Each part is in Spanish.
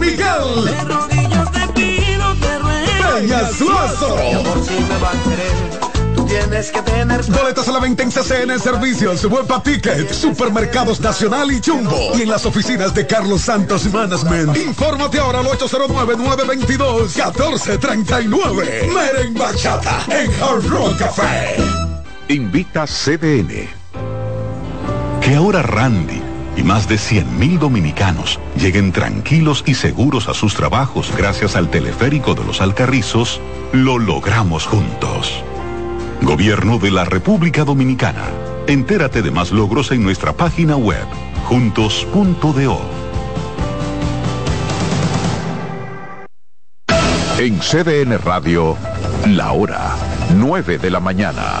Miguel. De rodillas te pido que ruegues. Peñas Lozo. Mi amor si me va a querer. Tú tienes que tener. Boletas a la venta en CCN Servicios, Huepa Ticket, Supermercados Nacional y Jumbo. Y en las oficinas de Carlos Santos Management. Infórmate ahora al 809-922-1439. Meren Bachata en Hard Rock Café. Invita CDN. Que ahora Randy y más de 100.000 dominicanos lleguen tranquilos y seguros a sus trabajos gracias al teleférico de los Alcarrizos, lo logramos juntos. Gobierno de la República Dominicana. Entérate de más logros en nuestra página web, juntos.do. En CDN Radio, la hora 9 de la mañana.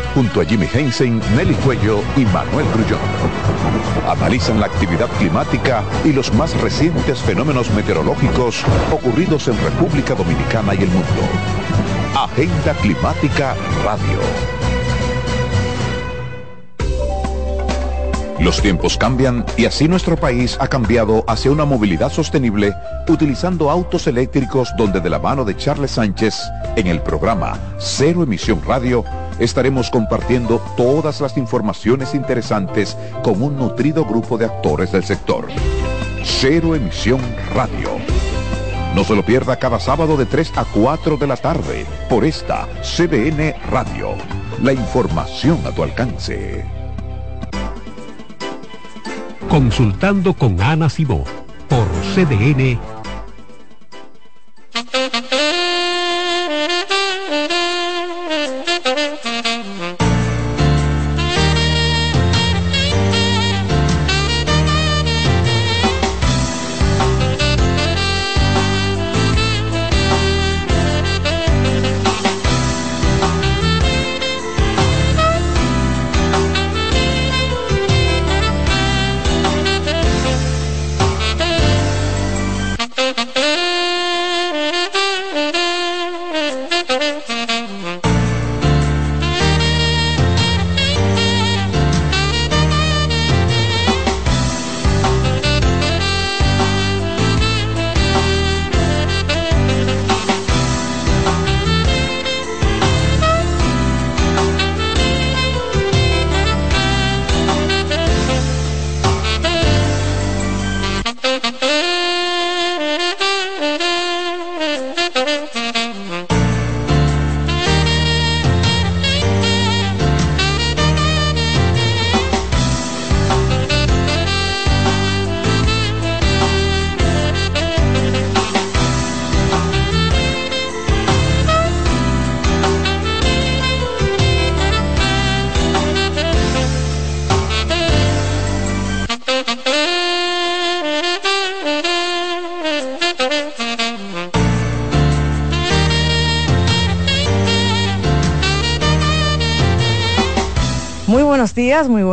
Junto a Jimmy Hensen, Nelly Cuello y Manuel Grullón. Analizan la actividad climática y los más recientes fenómenos meteorológicos ocurridos en República Dominicana y el mundo. Agenda Climática Radio. Los tiempos cambian y así nuestro país ha cambiado hacia una movilidad sostenible utilizando autos eléctricos donde de la mano de Charles Sánchez en el programa Cero Emisión Radio estaremos compartiendo todas las informaciones interesantes con un nutrido grupo de actores del sector. Cero Emisión Radio. No se lo pierda cada sábado de 3 a 4 de la tarde por esta CDN Radio. La información a tu alcance. Consultando con Ana Cibó por CDN.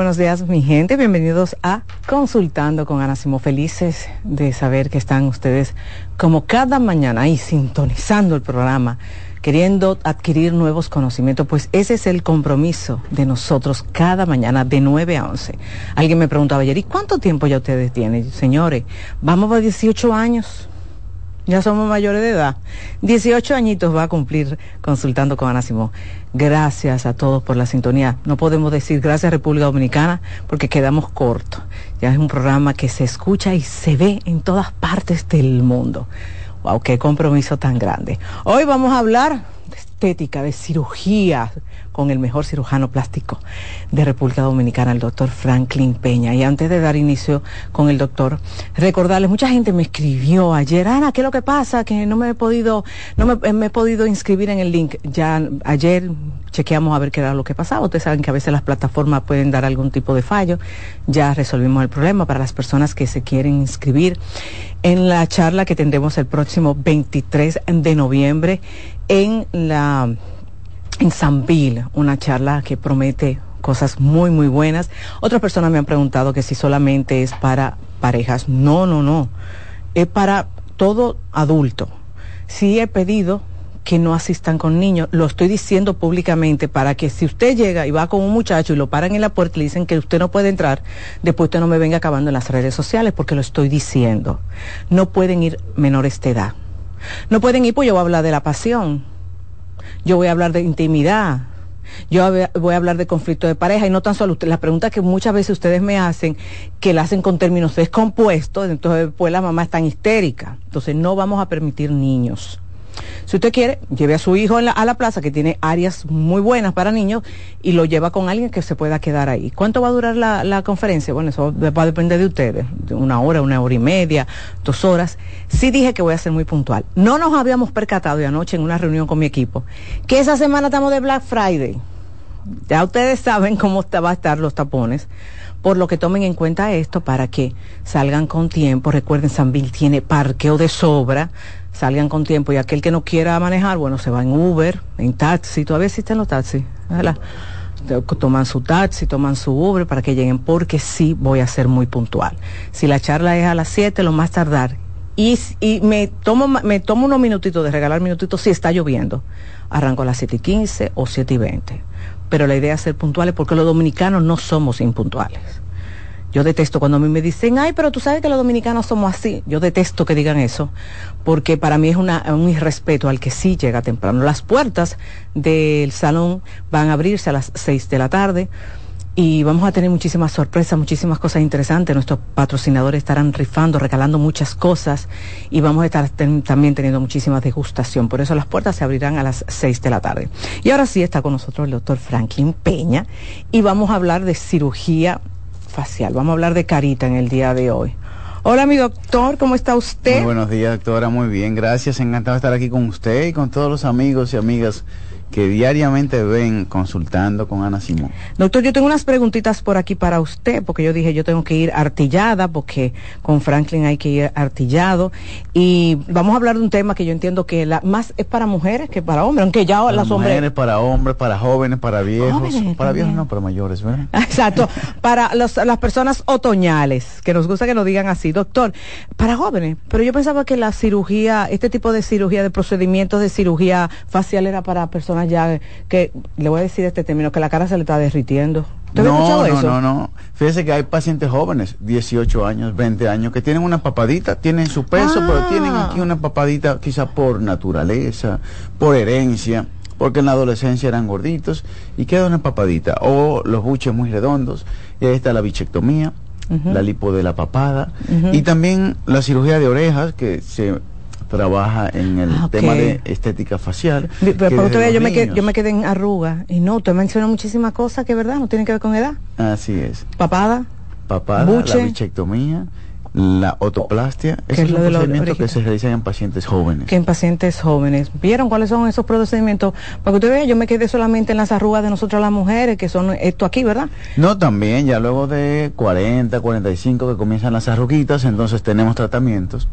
Buenos días mi gente. Bienvenidos a Consultando con Ana Simo. Felices de saber que están ustedes como cada mañana ahí sintonizando el programa, queriendo adquirir nuevos conocimientos. Pues ese es el compromiso de nosotros cada mañana de 9 a 11. Alguien me preguntaba ayer, ¿y cuánto tiempo ya ustedes tienen? Señores, vamos a 18 años ya somos mayores de edad. 18 añitos va a cumplir consultando con Ana Simón. Gracias a todos por la sintonía. No podemos decir gracias República Dominicana porque quedamos cortos. Ya es un programa que se escucha y se ve en todas partes del mundo. Wow, qué compromiso tan grande. Hoy vamos a hablar de estética, de cirugía, con el mejor cirujano plástico de República Dominicana, el doctor Franklin Peña. Y antes de dar inicio con el doctor, recordarles, mucha gente me escribió ayer, Ana, ¿qué es lo que pasa? Que no me he podido, no me, he podido inscribir en el link. Ya ayer chequeamos a ver qué era lo que pasaba. Ustedes saben que a veces las plataformas pueden dar algún tipo de fallo. Ya resolvimos el problema para las personas que se quieren inscribir en la charla que tendremos el próximo 23 de noviembre en la en Sanville, una charla que promete cosas muy, muy buenas. Otras personas me han preguntado que si solamente es para parejas. No, no, no. Es para todo adulto. Sí he pedido que no asistan con niños. Lo estoy diciendo públicamente para que si usted llega y va con un muchacho y lo paran en la puerta y le dicen que usted no puede entrar, después usted no me venga acabando en las redes sociales porque lo estoy diciendo. No pueden ir menores de edad. No pueden ir, pues yo voy a hablar de la pasión yo voy a hablar de intimidad, yo voy a hablar de conflicto de pareja y no tan solo usted, la pregunta que muchas veces ustedes me hacen, que la hacen con términos descompuestos, entonces pues la mamá es tan histérica. Entonces no vamos a permitir niños. Si usted quiere, lleve a su hijo a la plaza, que tiene áreas muy buenas para niños, y lo lleva con alguien que se pueda quedar ahí. ¿Cuánto va a durar la, conferencia? Bueno, eso va a depender de ustedes, de una hora, una hora y media, dos horas. Sí dije que voy a ser muy puntual. No nos habíamos percatado de anoche en una reunión con mi equipo que esa semana estamos de Black Friday. Ya ustedes saben cómo va a estar los tapones por lo que tomen en cuenta esto para que salgan con tiempo. Recuerden, Sanville tiene parqueo de sobra, salgan con tiempo y aquel que no quiera manejar, bueno, se va en Uber, en taxi, todavía existen los taxis, toman su taxi, toman su Uber para que lleguen, porque sí voy a ser muy puntual. Si la charla es a las 7, lo más tardar, y, y me, tomo, me tomo unos minutitos de regalar minutitos si está lloviendo, arranco a las 7 y 15 o 7 y 20. Pero la idea es ser puntuales porque los dominicanos no somos impuntuales. Yo detesto cuando a mí me dicen, ay, pero tú sabes que los dominicanos somos así. Yo detesto que digan eso, porque para mí es una, un irrespeto al que sí llega temprano. Las puertas del salón van a abrirse a las seis de la tarde y vamos a tener muchísimas sorpresas, muchísimas cosas interesantes. Nuestros patrocinadores estarán rifando, recalando muchas cosas y vamos a estar también teniendo muchísima degustación. Por eso las puertas se abrirán a las seis de la tarde. Y ahora sí está con nosotros el doctor Franklin Peña y vamos a hablar de cirugía facial. Vamos a hablar de carita en el día de hoy. Hola, mi doctor, ¿cómo está usted? Muy buenos días, doctora, muy bien, gracias. Encantado de estar aquí con usted y con todos los amigos y amigas que diariamente ven consultando con Ana Simón. Doctor, yo tengo unas preguntitas por aquí para usted, porque yo dije yo tengo que ir artillada, porque con Franklin hay que ir artillado. Y vamos a hablar de un tema que yo entiendo que la, más es para mujeres que para hombres, aunque ya las hombres... Mujeres, para hombres, para jóvenes, para viejos. para viejos no, para mayores, ¿verdad? Exacto, para las personas otoñales, que nos gusta que nos digan así, doctor, para jóvenes. Pero yo pensaba que la cirugía, este tipo de cirugía, de procedimientos de cirugía facial era para personas ya que, le voy a decir este término, que la cara se le está derritiendo. ¿Usted no, escuchado no, eso? No, no, Fíjese que hay pacientes jóvenes, 18 años, 20 años, que tienen una papadita, tienen su peso, pero tienen ah. aquí una papadita quizá por naturaleza, por herencia, porque en la adolescencia eran gorditos y queda una papadita. O los buches muy redondos, y ahí está la bichectomía, la lipo de la papada, y también la cirugía de orejas, que se trabaja en el ah, tema de estética facial. Pero, yo, me yo me quedé en arruga y no, usted mencionó muchísimas cosas que verdad no tienen que ver con edad. Así es. Papada. Papada, la bichectomía, la otoplastia, esos es son procedimientos que se realizan en pacientes jóvenes. Que en pacientes jóvenes. ¿Vieron cuáles son esos procedimientos? Para que usted vea, yo me quedé solamente en las arrugas de nosotras las mujeres, que son esto aquí, ¿verdad? No, también, ya luego de 40, 45 que comienzan las arruguitas, entonces tenemos tratamientos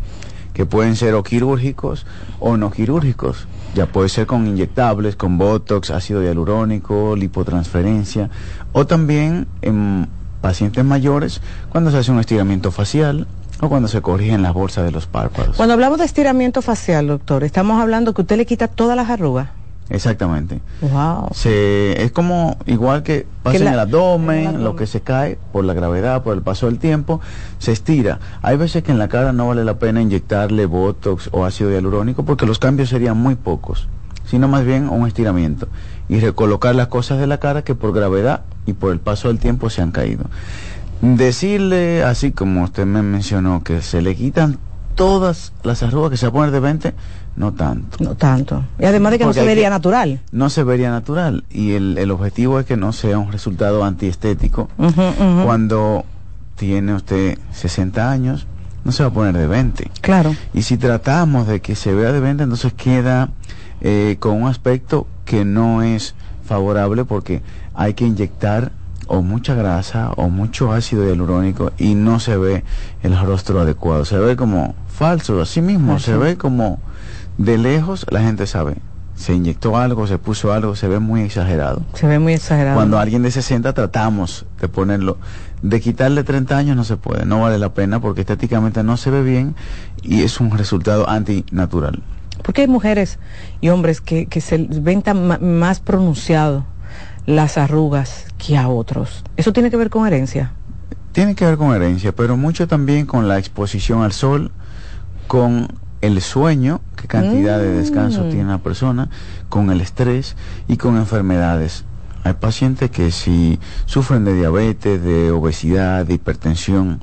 que pueden ser o quirúrgicos o no quirúrgicos. Ya puede ser con inyectables, con botox, ácido hialurónico, lipotransferencia, o también en pacientes mayores cuando se hace un estiramiento facial o cuando se corrigen las bolsas de los párpados. Cuando hablamos de estiramiento facial, doctor, estamos hablando que usted le quita todas las arrugas. Exactamente. Wow. Se, es como igual que pasa Que en la- el abdomen, en el abdomen. lo que se cae por la gravedad, por el paso del tiempo, se estira. Hay veces que en la cara no vale la pena inyectarle botox o ácido hialurónico porque los cambios serían muy pocos, sino más bien un estiramiento y recolocar las cosas de la cara que por gravedad y por el paso del tiempo se han caído. Decirle, así como usted me mencionó, que se le quitan todas las arrugas que se va a poner de 20, no tanto No tanto. Y además de que Porque no se vería que- natural. no se vería natural y el, el objetivo es que no sea un resultado antiestético. Cuando tiene usted 60 años, no se va a poner de 20. Claro. Y si tratamos de que se vea de 20, entonces queda eh, con un aspecto que no es favorable porque hay que inyectar o mucha grasa o mucho ácido hialurónico y no se ve el rostro adecuado. Se ve como falso, así mismo, se ve como de lejos la gente sabe. Se inyectó algo, se puso algo, se ve muy exagerado. Se ve muy exagerado. Cuando alguien de 60 tratamos de ponerlo, de quitarle 30 años no se puede, no vale la pena porque estéticamente no se ve bien y es un resultado antinatural. Porque hay mujeres y hombres que, que se ven tan más pronunciado las arrugas que a otros. ¿Eso tiene que ver con herencia? Tiene que ver con herencia, pero mucho también con la exposición al sol, con el sueño, qué cantidad de descanso Mm. tiene la persona, con el estrés y con enfermedades. Hay pacientes que si sufren de diabetes, de obesidad, de hipertensión,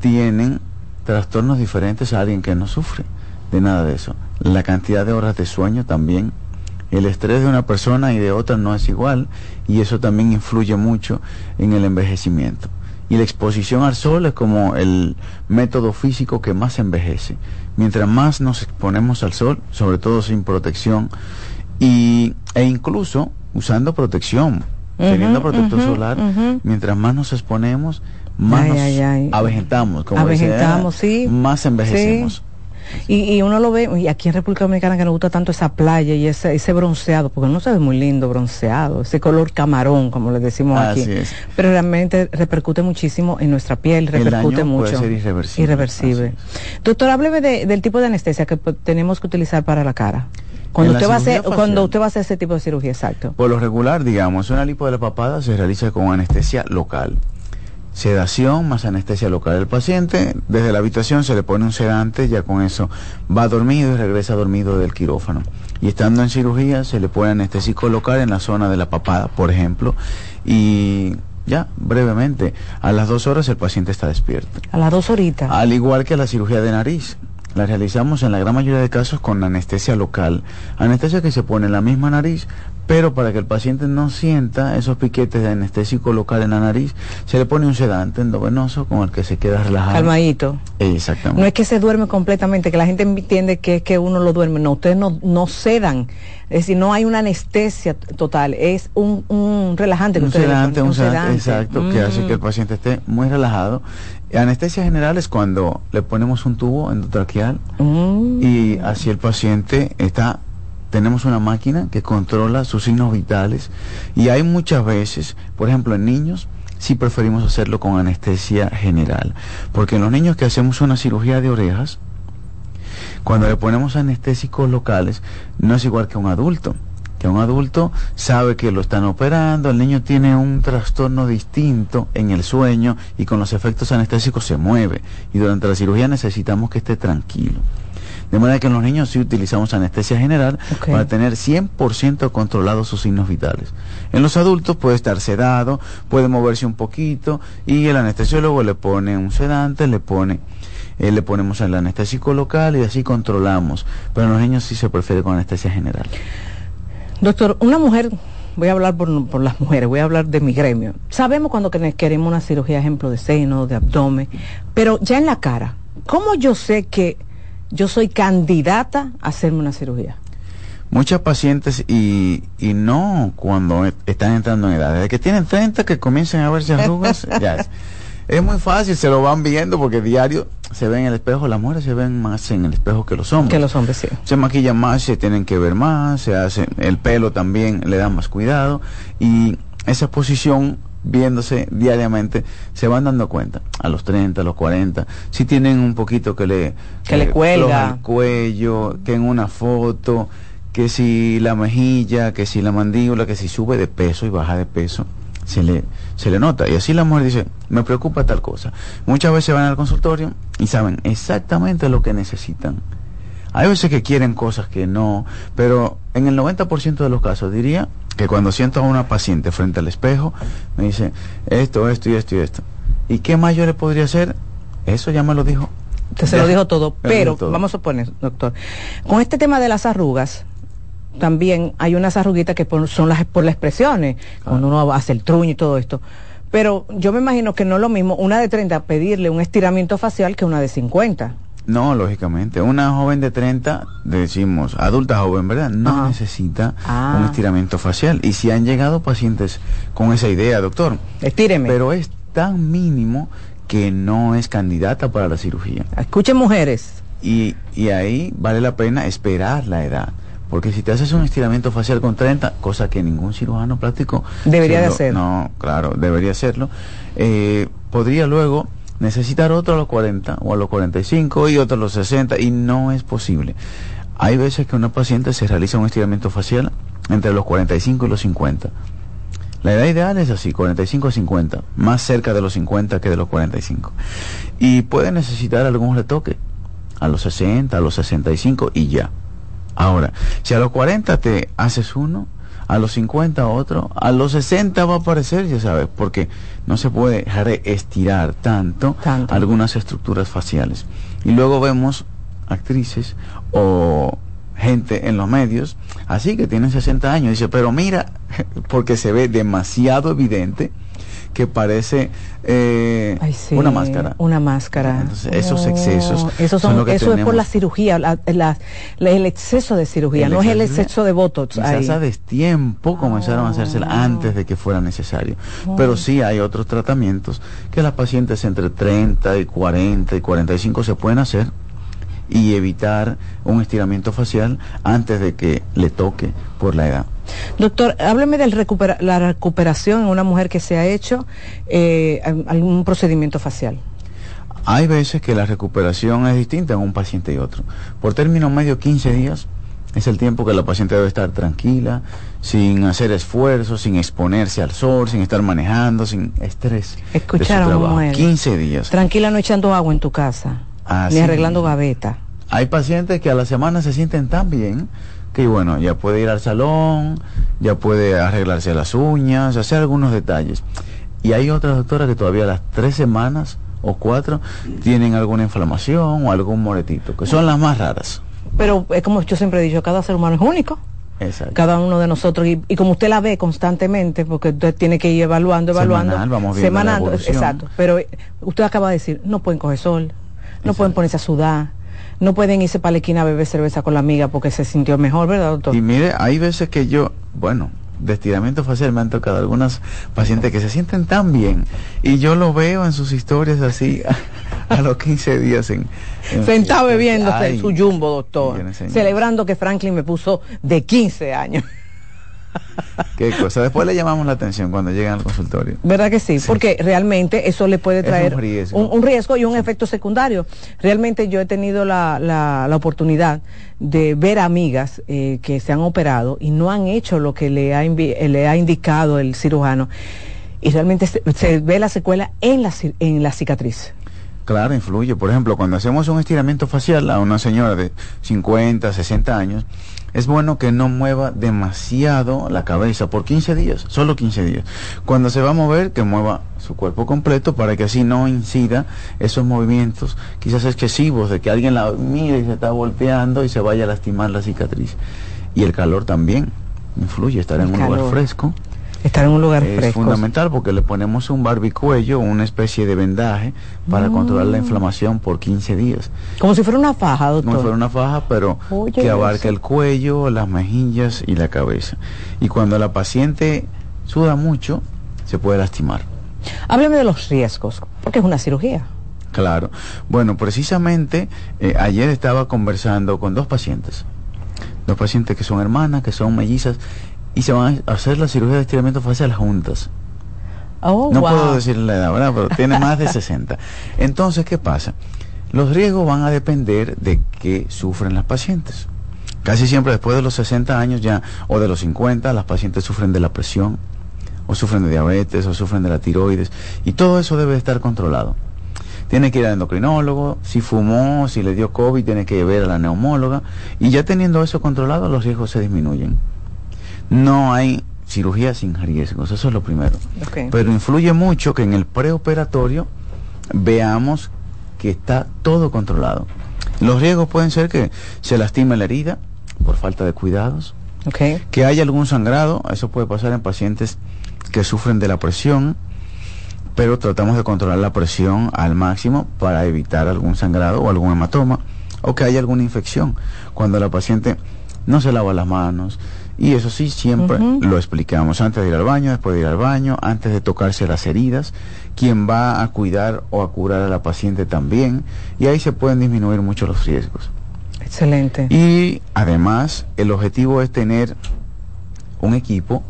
tienen trastornos diferentes a alguien que no sufre de nada de eso. La cantidad de horas de sueño también. El estrés de una persona y de otra no es igual y eso también influye mucho en el envejecimiento. Y la exposición al sol es como el método físico que más envejece. Mientras más nos exponemos al sol, sobre todo sin protección, y, e incluso usando protección, teniendo protector solar, mientras más nos exponemos, más Ay, nos ay, ay. avejentamos, como Avejentamos, sí. más envejecemos. Y, y uno lo ve, y aquí en República Dominicana que nos gusta tanto esa playa y ese, ese bronceado, porque no se ve muy lindo bronceado, ese color camarón, como le decimos aquí. Pero realmente repercute muchísimo en nuestra piel, El repercute daño mucho. puede ser irreversible. Irreversible. Doctor, hábleme de- del tipo de anestesia que tenemos que utilizar para la cara. Cuando usted, va a hacer, cuando usted va a hacer ese tipo de cirugía, exacto. Por lo regular, digamos, una lipo de la papada se realiza con anestesia local. Sedación más anestesia local. El paciente, desde la habitación se le pone un sedante, ya con eso va dormido y regresa dormido del quirófano. Y estando en cirugía se le pone anestésico local en la zona de la papada, por ejemplo, y ya, brevemente, a las dos horas el paciente está despierto. A las dos horitas. Al igual que la cirugía de nariz. La realizamos en la gran mayoría de casos con anestesia local. Anestesia que se pone en la misma nariz, pero para que el paciente no sienta esos piquetes de anestésico local en la nariz, se le pone un sedante endovenoso con el que se queda relajado. Calmadito. Exactamente. No es que se duerme completamente, que la gente entiende que es que uno lo duerme. No, ustedes no, no sedan. Es decir, no hay una anestesia total. Es un, un relajante que un sedante, ponen, un sedante, exacto, que hace Mm. que el paciente esté muy relajado. Anestesia general es cuando le ponemos un tubo endotraqueal Mm. y así el paciente está tenemos una máquina que controla sus signos vitales y hay muchas veces, por ejemplo en niños, sí preferimos hacerlo con anestesia general, porque en los niños que hacemos una cirugía de orejas, cuando le ponemos anestésicos locales, no es igual que un adulto. Que un adulto sabe que lo están operando, el niño tiene un trastorno distinto en el sueño y con los efectos anestésicos se mueve. Y durante la cirugía necesitamos que esté tranquilo. De manera que en los niños sí utilizamos anestesia general para tener 100% controlados sus signos vitales. En los adultos puede estar sedado, puede moverse un poquito y el anestesiólogo le pone un sedante, le pone eh, le ponemos el anestésico local y así controlamos. Pero en los niños sí se prefiere con anestesia general. Doctor, una mujer, voy a hablar por, por las mujeres, voy a hablar de mi gremio. Sabemos cuando que- queremos una cirugía, ejemplo, de seno, de abdomen, pero ya en la cara, ¿cómo yo sé que yo soy candidata a hacerme una cirugía? Muchas pacientes y, y no cuando e- están entrando en edad, desde que tienen 30 que comiencen a verse arrugas, ya es. Muy fácil, se lo van viendo porque diario se ven en el espejo, las mujeres se ven más en el espejo que los hombres. Que los hombres, sí. Se maquillan más, se tienen que ver más, se hace, el pelo también le dan más cuidado y esa posición viéndose diariamente, se van dando cuenta, a los 30, a los 40, si tienen un poquito que le, que le cuelga el cuello, que en una foto, que si la mejilla, que si la mandíbula, que si sube de peso y baja de peso, se le, se le nota. Y así la mujer dice, me preocupa tal cosa. Muchas veces van al consultorio y saben exactamente lo que necesitan. Hay veces que quieren cosas que no, pero en el 90% de los casos diría que cuando siento a una paciente frente al espejo, me dice esto, esto y esto y esto. ¿Y qué más yo le podría hacer? Eso ya me lo dijo. Se lo dijo todo, pero vamos a poner, doctor, con este tema de las arrugas, también hay unas arruguitas que son las por las expresiones, cuando uno hace el truño y todo esto. Pero yo me imagino que no es lo mismo una de 30 pedirle un estiramiento facial que una de 50. No, lógicamente. Una joven de 30, decimos, adulta joven, ¿verdad? No necesita Ah. un estiramiento facial. Y si han llegado pacientes con esa idea, doctor. Estíreme. Pero es tan mínimo que no es candidata para la cirugía. Escuchen mujeres. Y, y ahí vale la pena esperar la edad. Porque si te haces un estiramiento facial con 30, cosa que ningún cirujano plástico Debería de hacer. No, claro, debería hacerlo. Eh, podría luego necesitar otro a los 40 o a los 45 y otro a los 60 y no es posible. Hay veces que una paciente se realiza un estiramiento facial entre los 45 y los 50. La edad ideal es así, 45 a 50, más cerca de los 50 que de los 45. Y puede necesitar algún retoque a los 60, a los 65 y ya. Ahora, si a los 40 te haces uno, a los 50 otro, a los 60 va a aparecer, ya sabes, porque no se puede reestirar tanto, Tanto. algunas estructuras faciales. Y luego vemos actrices o gente en los medios, así que tienen 60 años, dice, pero mira, porque se ve demasiado evidente que parece eh, Ay, sí, una máscara. Una máscara. Entonces, esos Oh, excesos Eso, son son, lo que eso es por la cirugía, la- la- la- el exceso de cirugía, no es el exceso de- botox. Quizás a destiempo comenzaron a hacérsela Ah. antes de que fuera necesario. Pero sí hay otros tratamientos que las pacientes entre 30 y 40 y 45 se pueden hacer y evitar un estiramiento facial antes de que le toque por la edad. Doctor, hábleme de la recuperación en una mujer que se ha hecho eh, al- algún procedimiento facial. Hay veces que la recuperación es distinta en un paciente y otro. Por término medio, 15 días es el tiempo que la paciente debe estar tranquila, sin hacer esfuerzos, sin exponerse al sol, sin estar manejando, sin estrés. Escucharon, trabajo. mujeres. 15 días. Tranquila, no echando agua en tu casa, Así ni arreglando mismo. Hay pacientes que a la semana se sienten tan bien que bueno, ya puede ir al salón, ya puede arreglarse las uñas, hacer algunos detalles. Y hay otras doctoras que todavía a las tres semanas o cuatro tienen alguna inflamación o algún moretito, que son las más raras. Pero es como yo siempre he dicho, cada ser humano es único. Exacto. cada uno de nosotros y, y como usted la ve constantemente porque usted tiene que ir evaluando evaluando Semanal, vamos evolución. exacto pero eh, usted acaba de decir no pueden coger sol no Exacto. pueden ponerse a sudar no pueden irse para la esquina a beber cerveza con la amiga porque se sintió mejor verdad doctor Y mire, hay veces que yo, bueno, de estiramiento facial me han tocado algunas pacientes que se sienten tan bien y yo lo veo en sus historias así a, los 15 días en, en sentado bebiéndose su jumbo doctor celebrando que Franklin me puso de 15 años Qué cosa. Después le llamamos la atención cuando llegan al consultorio. ¿Verdad que sí? Sí. Porque realmente eso le puede traer un riesgo. un, un riesgo y un efecto secundario. Realmente yo he tenido la, la, la oportunidad de ver amigas eh, que se han operado y no han hecho lo que le ha, eh, le ha indicado el cirujano. Y realmente se, se ve la secuela en la, en la cicatriz. Claro, influye. Por ejemplo, cuando hacemos un estiramiento facial a una señora de 50, 60 años, es bueno que no mueva demasiado la cabeza por 15 días, solo 15 días. Cuando se va a mover, que mueva su cuerpo completo para que así no incida esos movimientos quizás excesivos de que alguien la mire y se está volteando y se vaya a lastimar la cicatriz. Y el calor también influye, estar en un lugar fresco Estar en un lugar es fresco. fundamental porque le ponemos un barbicuello, una especie de vendaje para Mm. controlar la inflamación por 15 días. Como si fuera una faja, doctor. Como si fuera una faja, pero Oye, que abarca el cuello, las mejillas y la cabeza. Y cuando la paciente suda mucho, se puede lastimar. Hábleme de los riesgos. Porque es una cirugía. Claro. Bueno, precisamente eh, ayer estaba conversando con dos pacientes. Dos pacientes que son hermanas, que son mellizas, y se van a hacer la cirugía de estiramiento facial juntas. Oh, no wow. puedo decir la edad, ¿verdad? Pero tiene más de 60. Entonces, ¿qué pasa? Los riesgos van a depender de qué sufren las pacientes. Casi siempre después de los 60 años ya, o de los 50, las pacientes sufren de la presión, o sufren de diabetes, o sufren de la tiroides, y todo eso debe estar controlado. Tiene que ir al endocrinólogo, si fumó, si le dio COVID, tiene que ver a la neumóloga, y ya teniendo eso controlado, los riesgos se disminuyen. No hay cirugía sin riesgos, eso es lo primero. Pero influye mucho que en el preoperatorio veamos que está todo controlado. Los riesgos pueden ser que se lastime la herida por falta de cuidados, Ok. que haya algún sangrado, eso puede pasar en pacientes que sufren de la presión, pero tratamos de controlar la presión al máximo para evitar algún sangrado o algún hematoma, o que haya alguna infección, cuando la paciente no se lava las manos, y eso sí, siempre lo explicamos, antes de ir al baño, después de ir al baño, antes de tocarse las heridas, quien va a cuidar o a curar a la paciente también, y ahí se pueden disminuir mucho los riesgos. Excelente. Y además, el objetivo es tener un equipo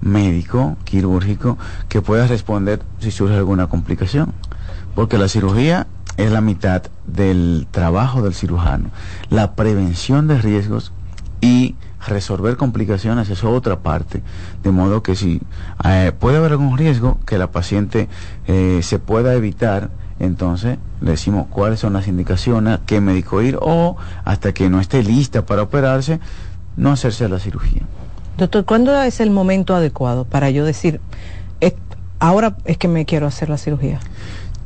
médico, quirúrgico, que pueda responder si surge alguna complicación. Porque la cirugía es la mitad del trabajo del cirujano. La prevención de riesgos y resolver complicaciones es otra parte. De modo que si eh, puede haber algún riesgo que la paciente eh, se pueda evitar, entonces le decimos cuáles son las indicaciones, qué médico ir o hasta que no esté lista para operarse, no hacerse la cirugía. Doctor, ¿cuándo es el momento adecuado para yo decir, "Es- ahora es que me quiero hacer la cirugía?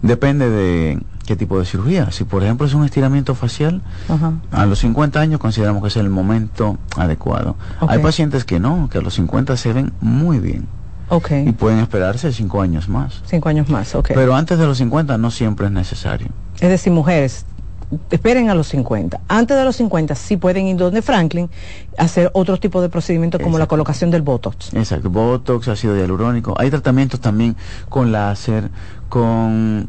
Depende de qué tipo de cirugía. Si por ejemplo es un estiramiento facial, Ajá. a los 50 años consideramos que es el momento adecuado. Hay pacientes que no, que a los 50 se ven muy bien Ok. y pueden esperarse 5 años más. Cinco años más, ok. Pero antes de los 50 no siempre es necesario. es decir, mujeres, esperen a los 50. Antes de los 50 sí pueden ir donde Franklin hacer otro tipo de procedimientos como la colocación del Botox. Exacto, Botox, ácido hialurónico. Hay tratamientos también con láser, con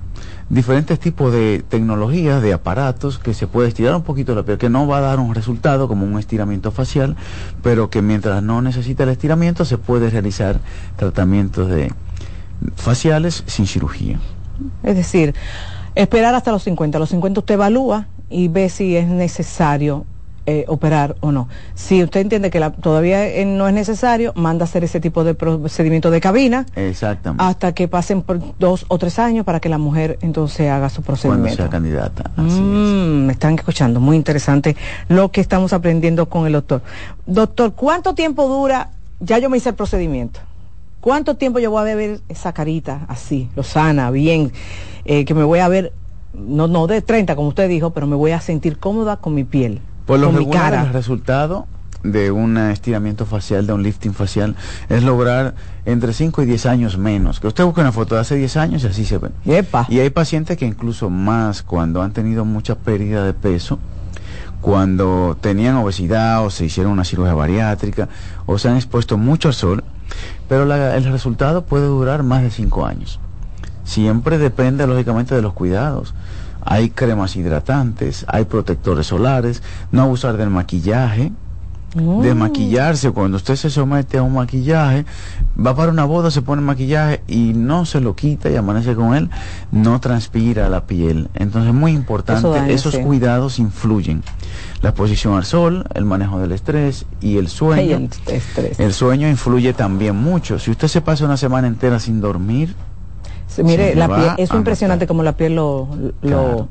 diferentes tipos de tecnologías, de aparatos que se puede estirar un poquito la piel, que no va a dar un resultado como un estiramiento facial, pero que mientras no necesita el estiramiento se puede realizar tratamientos de faciales sin cirugía. Es decir, esperar hasta los 50. A los 50 usted evalúa y ve si es necesario eh, operar o no. Si usted entiende que la- todavía eh, no es necesario, manda a hacer ese tipo de procedimiento de cabina Exactamente. hasta que pasen por dos o tres años para que la mujer entonces haga su cuando procedimiento. sea candidata. Así es. Mm, me están escuchando, muy interesante lo que estamos aprendiendo con el doctor. Doctor, ¿cuánto tiempo dura? Ya yo me hice el procedimiento. ¿Cuánto tiempo yo voy a ver esa carita así, lozana, bien, eh, que me voy a ver, no, no de 30 como usted dijo, pero me voy a sentir cómoda con mi piel, Por lo con mi regular, cara? el resultado de un estiramiento facial, de un lifting facial, es lograr entre 5 y 10 años menos. Que usted busque una foto de hace 10 años y así se ve. Epa. Y hay pacientes que incluso más cuando han tenido mucha pérdida de peso, cuando tenían obesidad o se hicieron una cirugía bariátrica o se han expuesto mucho al sol, pero la- el resultado puede durar más de 5 años. Siempre depende lógicamente de los cuidados. Hay cremas hidratantes, hay protectores solares, no abusar del maquillaje, Mm. desmaquillarse. Cuando usted se somete a un maquillaje, va para una boda, se pone maquillaje y no se lo quita y amanece con él, no transpira la piel. Entonces es muy importante, Eso daña, esos sí. cuidados influyen. La exposición al sol, el manejo del estrés y el sueño. Ay, el estrés. El sueño influye también mucho. Si usted se pasa una semana entera sin dormir, Sí, mire, la piel, es impresionante como la piel lo, lo, Claro.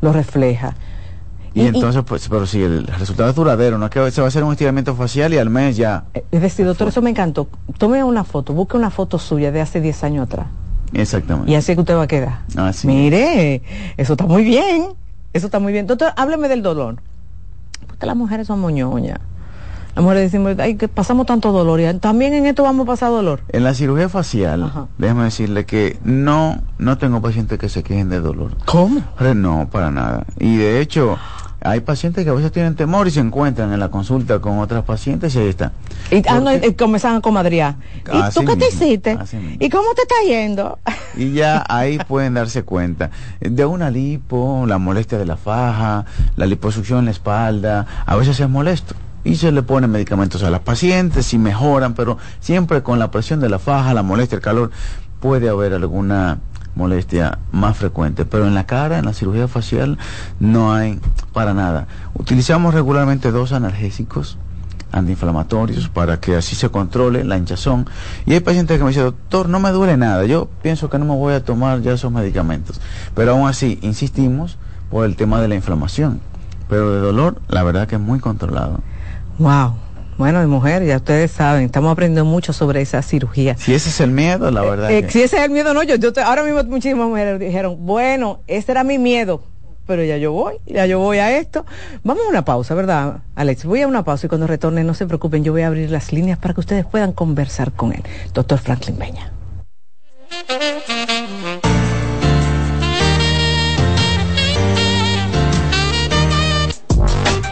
lo refleja. y, entonces, pues, pero si el resultado es duradero, no es que se va a hacer un estiramiento facial y al mes ya. Eh, Es decir, doctor, eso me encantó. Tome una foto, busque una foto suya de hace 10 años atrás. Exactamente. Y así es que usted va a quedar. Así Mire, eso está muy bien. Eso está muy bien. Doctor, hábleme del dolor. Porque las mujeres son moñoñas. Las mujeres decimos, ay, que pasamos tanto dolor. Y también en esto vamos a pasar dolor. En la cirugía facial, Ajá. déjeme decirle que no, no tengo pacientes que se quejen de dolor. ¿Cómo? No, para nada. Y de hecho, hay pacientes que a veces tienen temor y se encuentran en la consulta con otras pacientes y ahí está. Y ah, no, a comadrear. ¿Y tú qué te hiciste? ¿Y cómo te está yendo? Y ya ahí pueden darse cuenta de una lipo, la molestia de la faja, la liposucción en la espalda, a veces es molesto y se le ponen medicamentos a las pacientes y mejoran, pero siempre con la presión de la faja, la molestia, el calor, puede haber alguna molestia más frecuente, pero en la cara, en la cirugía facial, no hay para nada. Utilizamos regularmente dos analgésicos antiinflamatorios para que así se controle la hinchazón. Y hay pacientes que me dicen, doctor, no me duele nada, yo pienso que no me voy a tomar ya esos medicamentos. Pero aún así, insistimos por el tema de la inflamación. Pero de dolor, la verdad que es muy controlado. Wow. Bueno, de mujer, ya ustedes saben, estamos aprendiendo mucho sobre esa cirugía. Si ese es el miedo, la verdad. Eh, si ese es el miedo, no, yo, yo ahora mismo muchísimas mujeres dijeron, bueno, ese era mi miedo, pero ya yo voy, ya yo voy a esto. Vamos a una pausa, ¿verdad, Alex? Voy a una pausa y cuando retorne, no se preocupen, yo voy a abrir las líneas para que ustedes puedan conversar con él. Doctor Franklin Peña.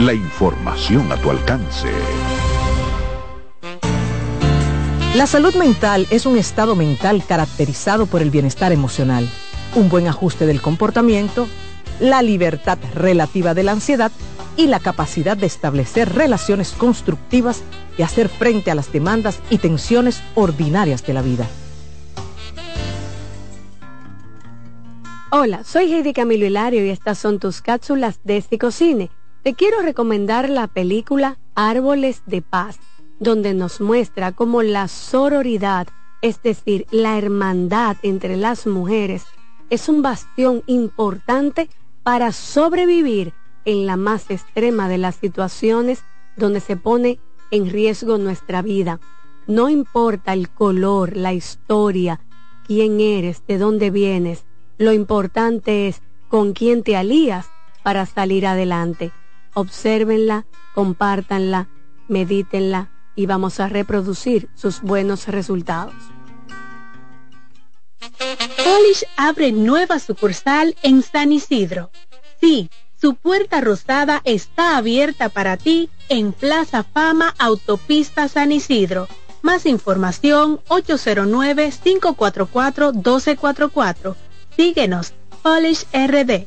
la información a tu alcance. La salud mental es un estado mental caracterizado por el bienestar emocional, un buen ajuste del comportamiento, la libertad relativa de la ansiedad y la capacidad de establecer relaciones constructivas y hacer frente a las demandas y tensiones ordinarias de la vida. Hola, soy Heidi Camilo Hilario y estas son tus cápsulas de Cine te quiero recomendar la película Árboles de Paz, donde nos muestra cómo la sororidad, es decir, la hermandad entre las mujeres, es un bastión importante para sobrevivir en la más extrema de las situaciones donde se pone en riesgo nuestra vida. No importa el color, la historia, quién eres, de dónde vienes, lo importante es con quién te alías para salir adelante obsérvenla, compártanla, medítenla y vamos a reproducir sus buenos resultados. Polish abre nueva sucursal en San Isidro. Sí, su puerta rosada está abierta para ti en Plaza Fama Autopista San Isidro. Más información 809-544-1244. Síguenos, Polish RD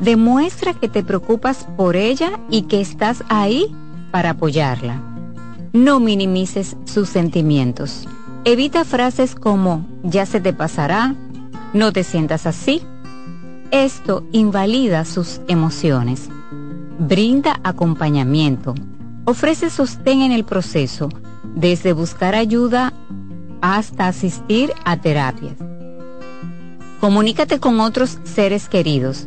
Demuestra que te preocupas por ella y que estás ahí para apoyarla. No minimices sus sentimientos. Evita frases como ya se te pasará, no te sientas así. Esto invalida sus emociones. Brinda acompañamiento. Ofrece sostén en el proceso, desde buscar ayuda hasta asistir a terapias. Comunícate con otros seres queridos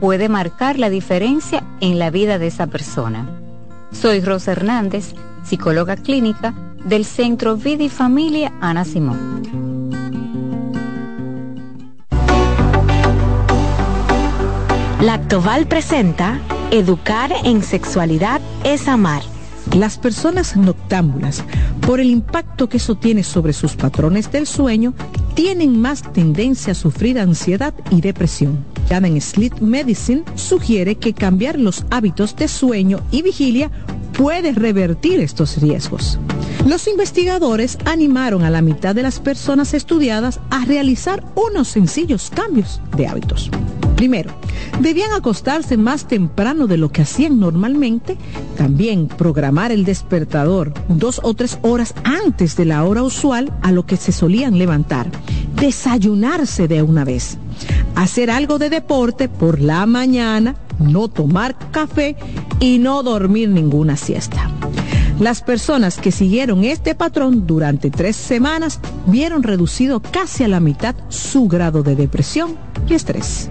puede marcar la diferencia en la vida de esa persona. Soy Rosa Hernández, psicóloga clínica del Centro Vida y Familia Ana Simón. Lactoval presenta Educar en sexualidad es amar. Las personas noctámbulas por el impacto que eso tiene sobre sus patrones del sueño, tienen más tendencia a sufrir ansiedad y depresión. en Sleep Medicine sugiere que cambiar los hábitos de sueño y vigilia puede revertir estos riesgos. Los investigadores animaron a la mitad de las personas estudiadas a realizar unos sencillos cambios de hábitos. Primero, debían acostarse más temprano de lo que hacían normalmente. También programar el despertador dos o tres horas antes de la hora usual a lo que se solían levantar. Desayunarse de una vez. Hacer algo de deporte por la mañana, no tomar café y no dormir ninguna siesta. Las personas que siguieron este patrón durante tres semanas vieron reducido casi a la mitad su grado de depresión y estrés.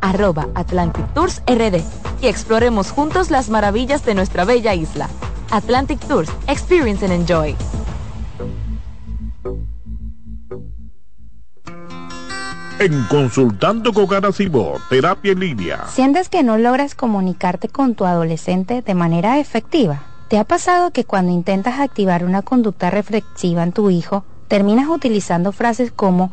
arroba Atlantic Tours RD y exploremos juntos las maravillas de nuestra bella isla. Atlantic Tours, Experience and Enjoy. En Consultando con Garacimo, Terapia en Línea. ¿Sientes que no logras comunicarte con tu adolescente de manera efectiva? ¿Te ha pasado que cuando intentas activar una conducta reflexiva en tu hijo, terminas utilizando frases como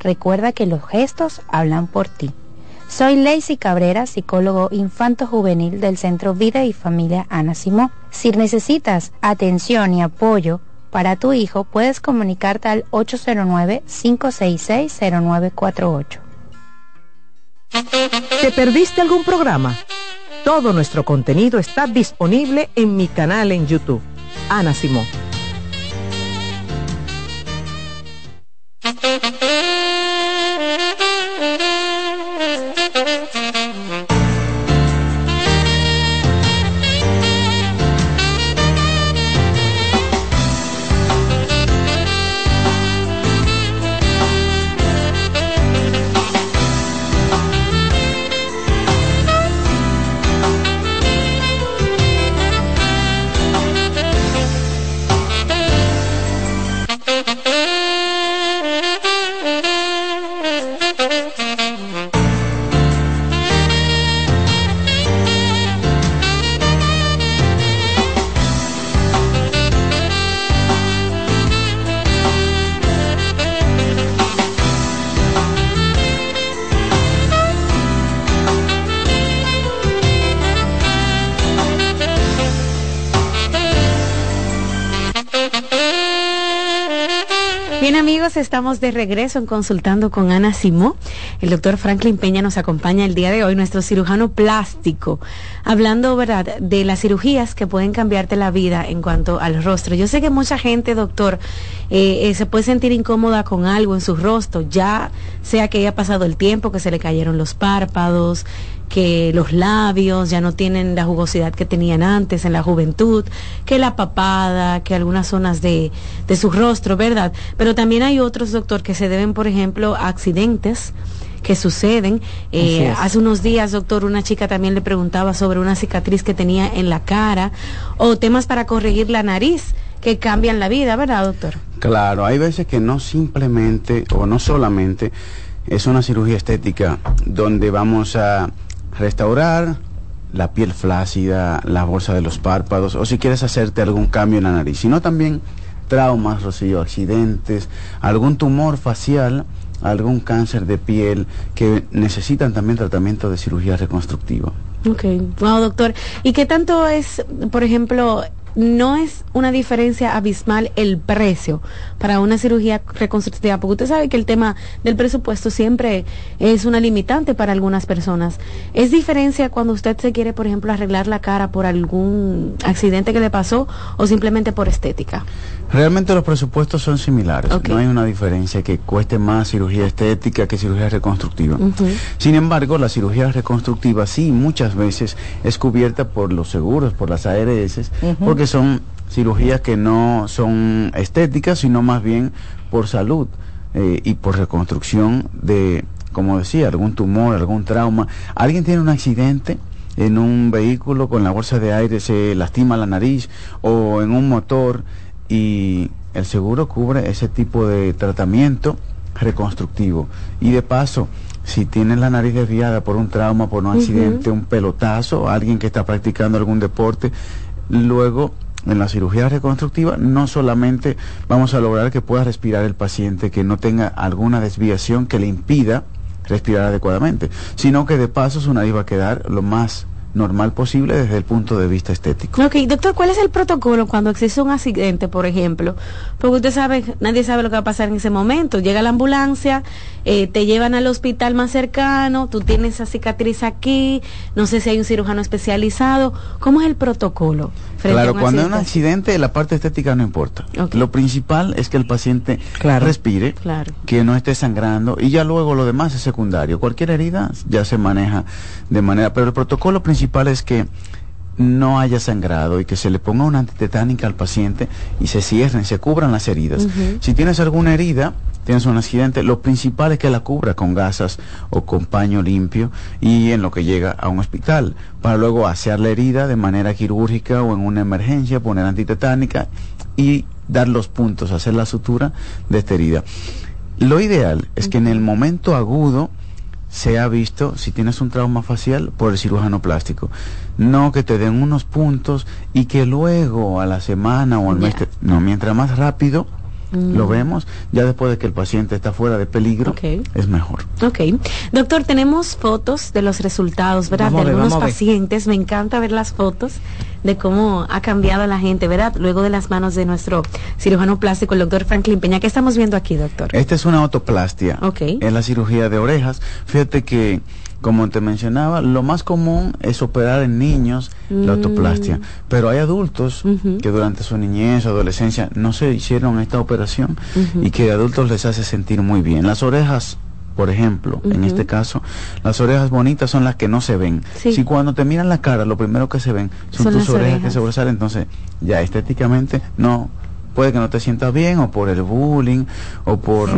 Recuerda que los gestos hablan por ti. Soy Lacey Cabrera, psicólogo infanto-juvenil del Centro Vida y Familia Ana Simó. Si necesitas atención y apoyo para tu hijo, puedes comunicarte al 809-566-0948. ¿Te perdiste algún programa? Todo nuestro contenido está disponible en mi canal en YouTube, Ana Simón. De regreso en Consultando con Ana Simó. El doctor Franklin Peña nos acompaña el día de hoy, nuestro cirujano plástico, hablando, ¿verdad?, de las cirugías que pueden cambiarte la vida en cuanto al rostro. Yo sé que mucha gente, doctor, eh, eh, se puede sentir incómoda con algo en su rostro, ya sea que haya pasado el tiempo, que se le cayeron los párpados, que los labios ya no tienen la jugosidad que tenían antes en la juventud, que la papada, que algunas zonas de, de su rostro, ¿verdad? Pero también hay otros, doctor, que se deben, por ejemplo, a accidentes que suceden. Eh, hace unos días, doctor, una chica también le preguntaba sobre una cicatriz que tenía en la cara o temas para corregir la nariz que cambian la vida, ¿verdad, doctor? Claro, hay veces que no simplemente o no solamente es una cirugía estética donde vamos a restaurar la piel flácida, la bolsa de los párpados, o si quieres hacerte algún cambio en la nariz, sino también traumas, Rocío, accidentes, algún tumor facial, algún cáncer de piel que necesitan también tratamiento de cirugía reconstructiva. Ok, wow, doctor. ¿Y qué tanto es, por ejemplo, no es una diferencia abismal el precio para una cirugía reconstructiva, porque usted sabe que el tema del presupuesto siempre es una limitante para algunas personas. ¿Es diferencia cuando usted se quiere, por ejemplo, arreglar la cara por algún accidente que le pasó o simplemente por estética? Realmente los presupuestos son similares. No hay una diferencia que cueste más cirugía estética que cirugía reconstructiva. Sin embargo, la cirugía reconstructiva sí muchas veces es cubierta por los seguros, por las ARS, porque son cirugías que no son estéticas, sino más bien por salud eh, y por reconstrucción de, como decía, algún tumor, algún trauma. Alguien tiene un accidente en un vehículo con la bolsa de aire, se lastima la nariz o en un motor y el seguro cubre ese tipo de tratamiento reconstructivo. Y de paso, si tienes la nariz desviada por un trauma, por un accidente, un pelotazo, alguien que está practicando algún deporte, luego en la cirugía reconstructiva no solamente vamos a lograr que pueda respirar el paciente, que no tenga alguna desviación que le impida respirar adecuadamente, sino que de paso su nariz va a quedar lo más normal posible desde el punto de vista estético. Ok, doctor, ¿cuál es el protocolo cuando existe un accidente, por ejemplo? Porque usted sabe, nadie sabe lo que va a pasar en ese momento. Llega la ambulancia, eh, te llevan al hospital más cercano, tú tienes esa cicatriz aquí, no sé si hay un cirujano especializado. ¿Cómo es el protocolo? Claro, cuando hay un accidente, la parte estética no importa. Lo principal es que el paciente respire, que no esté sangrando y ya luego lo demás es secundario. Cualquier herida ya se maneja de manera, pero el protocolo principal es que no haya sangrado y que se le ponga una antitetánica al paciente y se cierren, se cubran las heridas. Si tienes alguna herida, tienes un accidente, lo principal es que la cubra con gasas o con paño limpio y en lo que llega a un hospital, para luego asear la herida de manera quirúrgica o en una emergencia, poner antitetánica y dar los puntos, hacer la sutura de esta herida. Lo ideal es que en el momento agudo se ha visto si tienes un trauma facial por el cirujano plástico. No que te den unos puntos y que luego a la semana o al mes, no, mientras más rápido lo mm. vemos, ya después de que el paciente está fuera de peligro, es mejor. Ok. Doctor, tenemos fotos de los resultados, ¿verdad? de algunos pacientes. Me encanta ver las fotos de cómo ha cambiado la gente, ¿verdad? Luego de las manos de nuestro cirujano plástico, el doctor Franklin Peña. ¿Qué estamos viendo aquí, doctor? Esta es una autoplastia. Ok. Es la cirugía de orejas. Fíjate que como te mencionaba, lo más común es operar en niños la mm. autoplastia, pero hay adultos que durante su niñez o adolescencia no se hicieron esta operación y que adultos les hace sentir muy bien. Las orejas por ejemplo, en este caso, las orejas bonitas son las que no se ven. Si cuando te miran la cara, lo primero que se ven son, tus orejas, que sobresalen, entonces ya estéticamente no puede que no te sientas bien o por el bullying o por...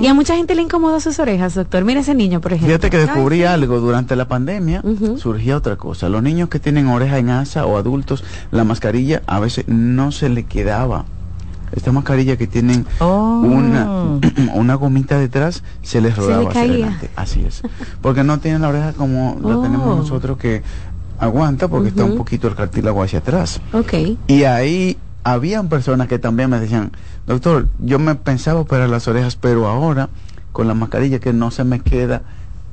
Y a mucha gente le incomoda sus orejas, doctor. Mira ese niño, por ejemplo. Fíjate que descubrí algo durante la pandemia, surgía otra cosa. Los niños que tienen oreja en asa o adultos, la mascarilla a veces no se le quedaba esta mascarilla que tienen oh. una, una gomita detrás se les rodaba Así es. Porque no tienen la oreja como la tenemos oh. nosotros que aguanta porque está un poquito el cartílago hacia atrás. Okay. Y ahí habían personas que también me decían, doctor, yo me pensaba operar las orejas, pero ahora con la mascarilla que no se me queda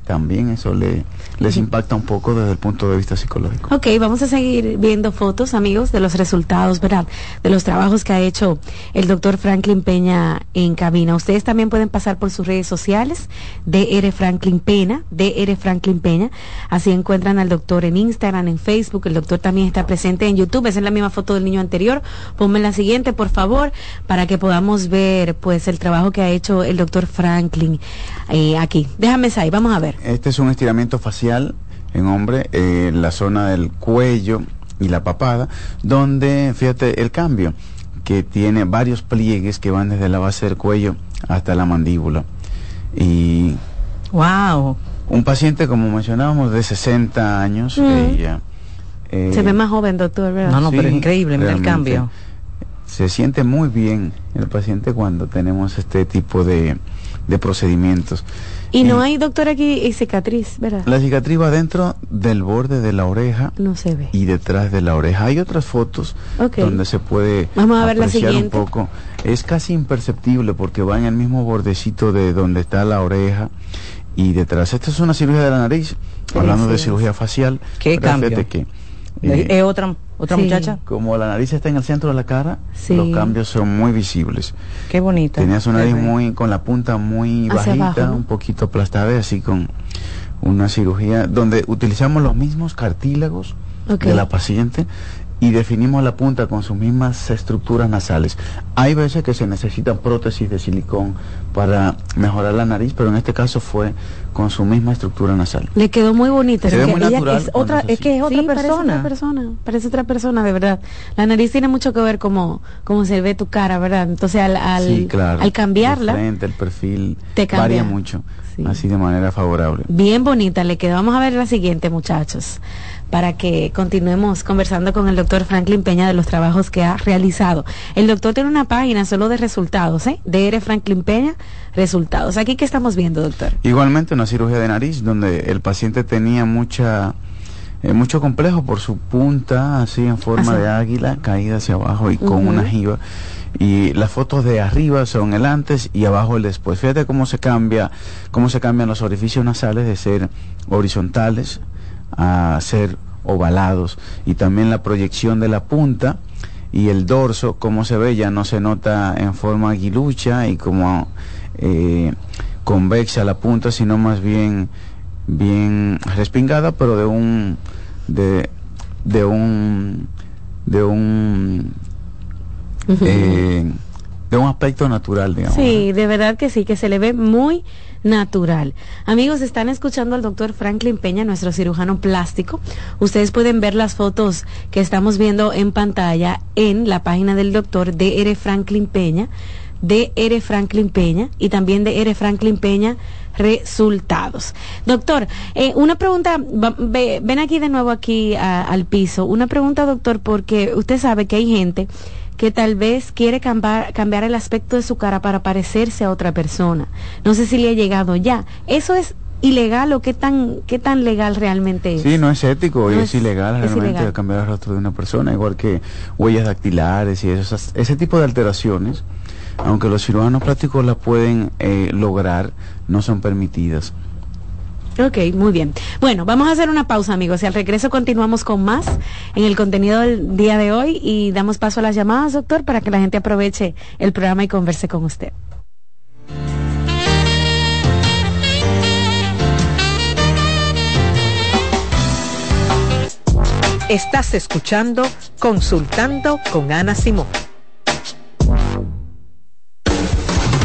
también eso le, les impacta un poco desde el punto de vista psicológico. Ok, vamos a seguir viendo fotos, amigos, de los resultados, ¿verdad? De los trabajos que ha hecho el doctor Franklin Peña en cabina. Ustedes también pueden pasar por sus redes sociales, DR Franklin Peña, DR Franklin Peña. Así encuentran al doctor en Instagram, en Facebook. El doctor también está presente en YouTube. Esa es la misma foto del niño anterior. Ponme la siguiente, por favor, para que podamos ver, pues, el trabajo que ha hecho el doctor Franklin eh, aquí. Déjame ahí, vamos a ver. Este es un estiramiento facial en hombre, en la zona del cuello y la papada, donde, fíjate el cambio, que tiene varios pliegues que van desde la base del cuello hasta la mandíbula. Y. ¡Wow! Un paciente, como mencionábamos, de 60 años. Ella, eh, Se ve más joven, doctor, ¿verdad? No, no, pero increíble, el cambio. Se siente muy bien el paciente cuando tenemos este tipo de, de procedimientos. Y no hay, doctor, aquí eh, cicatriz, ¿verdad? La cicatriz va dentro del borde de la oreja. No se ve. Y detrás de la oreja. Hay otras fotos donde se puede Vamos a ver la siguiente. un poco. Es casi imperceptible porque va en el mismo bordecito de donde está la oreja y detrás. Esta es una cirugía de la nariz, hablando de cirugía facial. ¿Qué cambio? Que, eh, es otra ¿Otra muchacha? Como la nariz está en el centro de la cara, los cambios son muy visibles. Qué bonita. Tenía su nariz muy, con la punta muy bajita, un poquito aplastada, así con una cirugía donde utilizamos los mismos cartílagos de la paciente y definimos la punta con sus mismas estructuras nasales. Hay veces que se necesitan prótesis de silicón para mejorar la nariz, pero en este caso fue con su misma estructura nasal. Le quedó muy bonita. es, otra, es que es otra persona. Parece otra persona, parece otra persona, de verdad. La nariz tiene mucho que ver como cómo se ve tu cara, ¿verdad? Entonces al, al, al cambiarla... El, el perfil te varía mucho, así de manera favorable. Bien bonita, le quedó. Vamos a ver la siguiente, muchachos para que continuemos conversando con el doctor Franklin Peña de los trabajos que ha realizado. El doctor tiene una página solo de resultados, ¿eh? DR Franklin Peña, resultados. Aquí qué estamos viendo, doctor. Igualmente una cirugía de nariz donde el paciente tenía mucha eh, mucho complejo por su punta así en forma de águila caída hacia abajo y con una jiba y las fotos de arriba son el antes y abajo el después. Fíjate cómo se cambia, cómo se cambian los orificios nasales de ser horizontales a ser ovalados y también la proyección de la punta y el dorso, como se ve, ya no se nota en forma aguilucha y como eh, convexa la punta, sino más bien bien respingada, pero de un de, de un de un eh, de un aspecto natural, digamos. Sí, de verdad que sí, que se le ve muy natural. Amigos, están escuchando al doctor Franklin Peña, nuestro cirujano plástico. Ustedes pueden ver las fotos que estamos viendo en pantalla en la página del doctor DR Franklin Peña, DR Franklin Peña y también DR Franklin Peña resultados. Doctor, eh, una pregunta, ven aquí de nuevo aquí al piso. Una pregunta, doctor, porque usted sabe que hay gente que tal vez quiere cambiar, cambiar el aspecto de su cara para parecerse a otra persona. No sé si le ha llegado ya. Eso es ilegal o qué tan qué tan legal realmente es. Sí, no es ético y es, ilegal realmente cambiar el rostro de una persona, igual que huellas dactilares y eso, ese tipo de alteraciones, aunque los cirujanos plásticos las pueden eh, lograr, no son permitidas. Ok, muy bien. Bueno, vamos a hacer una pausa, amigos, y al regreso continuamos con más en el contenido del día de hoy y damos paso a las llamadas, doctor, para que la gente aproveche el programa y converse con usted. Estás escuchando Consultando con Ana Simón.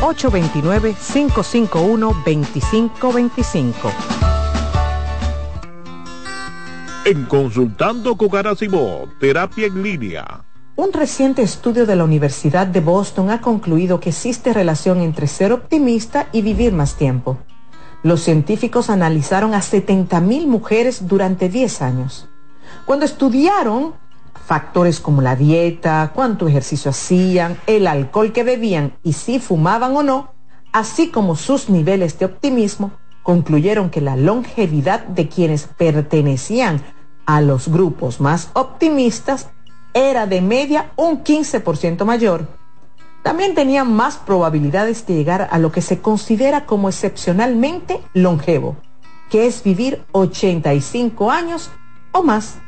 829-551-2525. En Consultando con Terapia en Línea. Un reciente estudio de la Universidad de Boston ha concluido que existe relación entre ser optimista y vivir más tiempo. Los científicos analizaron a 70.000 mujeres durante 10 años. Cuando estudiaron factores como la dieta, cuánto ejercicio hacían, el alcohol que bebían y si fumaban o no, así como sus niveles de optimismo, concluyeron que la longevidad de quienes pertenecían a los grupos más optimistas era de media un 15% mayor. También tenían más probabilidades de llegar a lo que se considera como excepcionalmente longevo, que es vivir 85 años o más.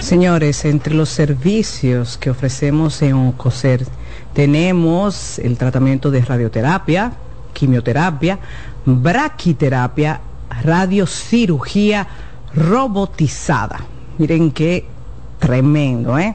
Señores, entre los servicios que ofrecemos en ONCOSER tenemos el tratamiento de radioterapia, quimioterapia, braquiterapia, radiocirugía robotizada. Miren qué tremendo, ¿eh?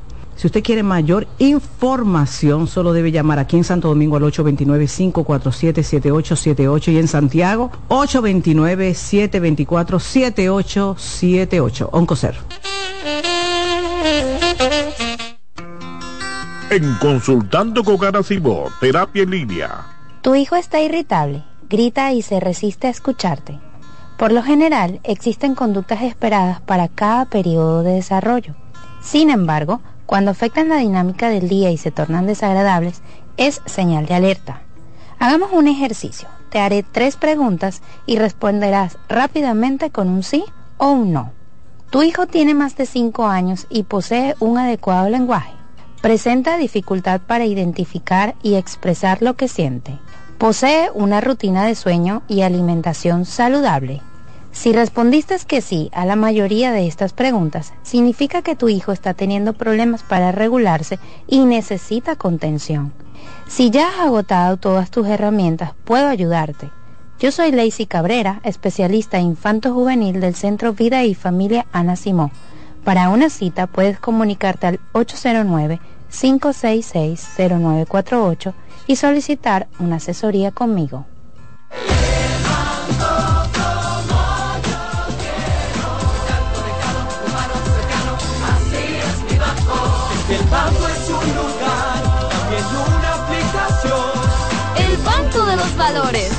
Si usted quiere mayor información, solo debe llamar aquí en Santo Domingo al 829-547-7878 y en Santiago 829-724-7878. Oncocer. En Consultando con Garacimo, Terapia en Línea. Tu hijo está irritable, grita y se resiste a escucharte. Por lo general, existen conductas esperadas para cada periodo de desarrollo. Sin embargo, cuando afectan la dinámica del día y se tornan desagradables, es señal de alerta. Hagamos un ejercicio. Te haré tres preguntas y responderás rápidamente con un sí o un no. Tu hijo tiene más de 5 años y posee un adecuado lenguaje. Presenta dificultad para identificar y expresar lo que siente. Posee una rutina de sueño y alimentación saludable. Si respondiste que sí a la mayoría de estas preguntas, significa que tu hijo está teniendo problemas para regularse y necesita contención. Si ya has agotado todas tus herramientas, puedo ayudarte. Yo soy Lacey Cabrera, especialista infanto juvenil del Centro Vida y Familia Ana Simó. Para una cita puedes comunicarte al 809-566-0948 y solicitar una asesoría conmigo. Banco es un lugar, también una aplicación. El Banco de los Valores.